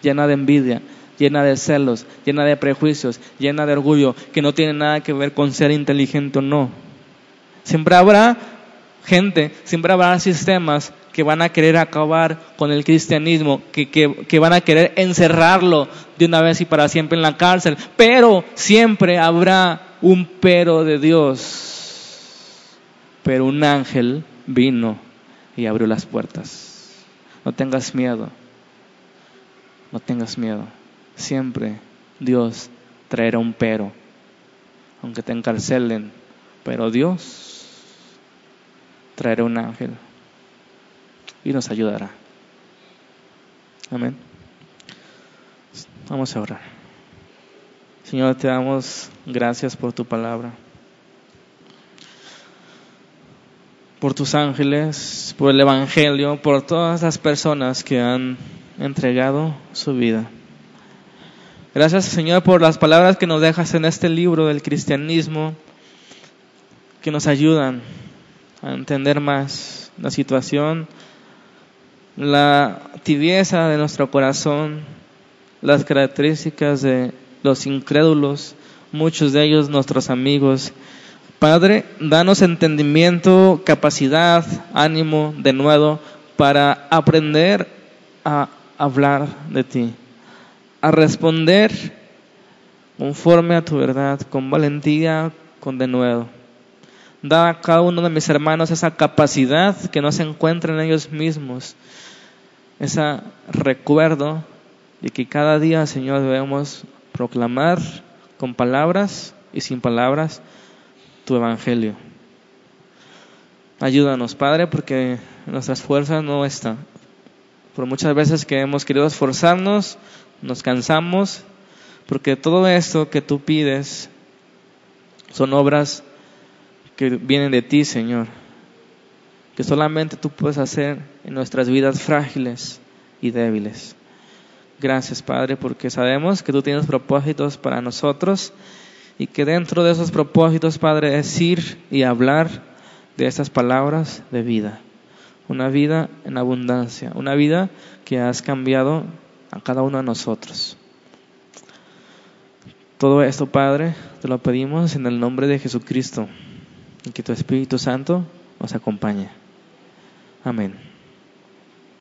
llena de envidia, llena de celos, llena de prejuicios, llena de orgullo, que no tiene nada que ver con ser inteligente o no. Siempre habrá gente, siempre habrá sistemas que van a querer acabar con el cristianismo, que, que, van a querer encerrarlo de una vez y para siempre en la cárcel, pero siempre habrá un pero de Dios. Pero un ángel vino y abrió las puertas. No tengas miedo, no tengas miedo. Siempre Dios traerá un pero, aunque te encarcelen, pero Dios traerá un ángel y nos ayudará. Amén. Vamos a orar. Señor, te damos gracias por tu palabra, por tus ángeles, por el Evangelio, por todas las personas que han entregado su vida. Gracias, Señor, por las palabras que nos dejas en este libro del cristianismo, que nos ayudan a entender más la situación la tibieza de nuestro corazón, las características de los incrédulos, muchos de ellos nuestros amigos. Padre, danos entendimiento, capacidad, ánimo de nuevo para aprender a hablar de ti, a responder conforme a tu verdad, con valentía, con denuedo. Da a cada uno de mis hermanos esa capacidad que no se encuentra en ellos mismos ese recuerdo de que cada día, Señor, debemos proclamar con palabras y sin palabras tu evangelio. Ayúdanos, Padre, porque nuestras fuerzas no están. Por muchas veces que hemos querido esforzarnos, nos cansamos, porque todo esto que tú pides son obras que vienen de ti, Señor que solamente tú puedes hacer en nuestras vidas frágiles y débiles. Gracias, Padre, porque sabemos que tú tienes propósitos para nosotros y que dentro de esos propósitos, Padre, es ir y hablar de esas palabras de vida. Una vida en abundancia, una vida que has cambiado a cada uno de nosotros. Todo esto, Padre, te lo pedimos en el nombre de Jesucristo y que tu Espíritu Santo nos acompañe. Amén.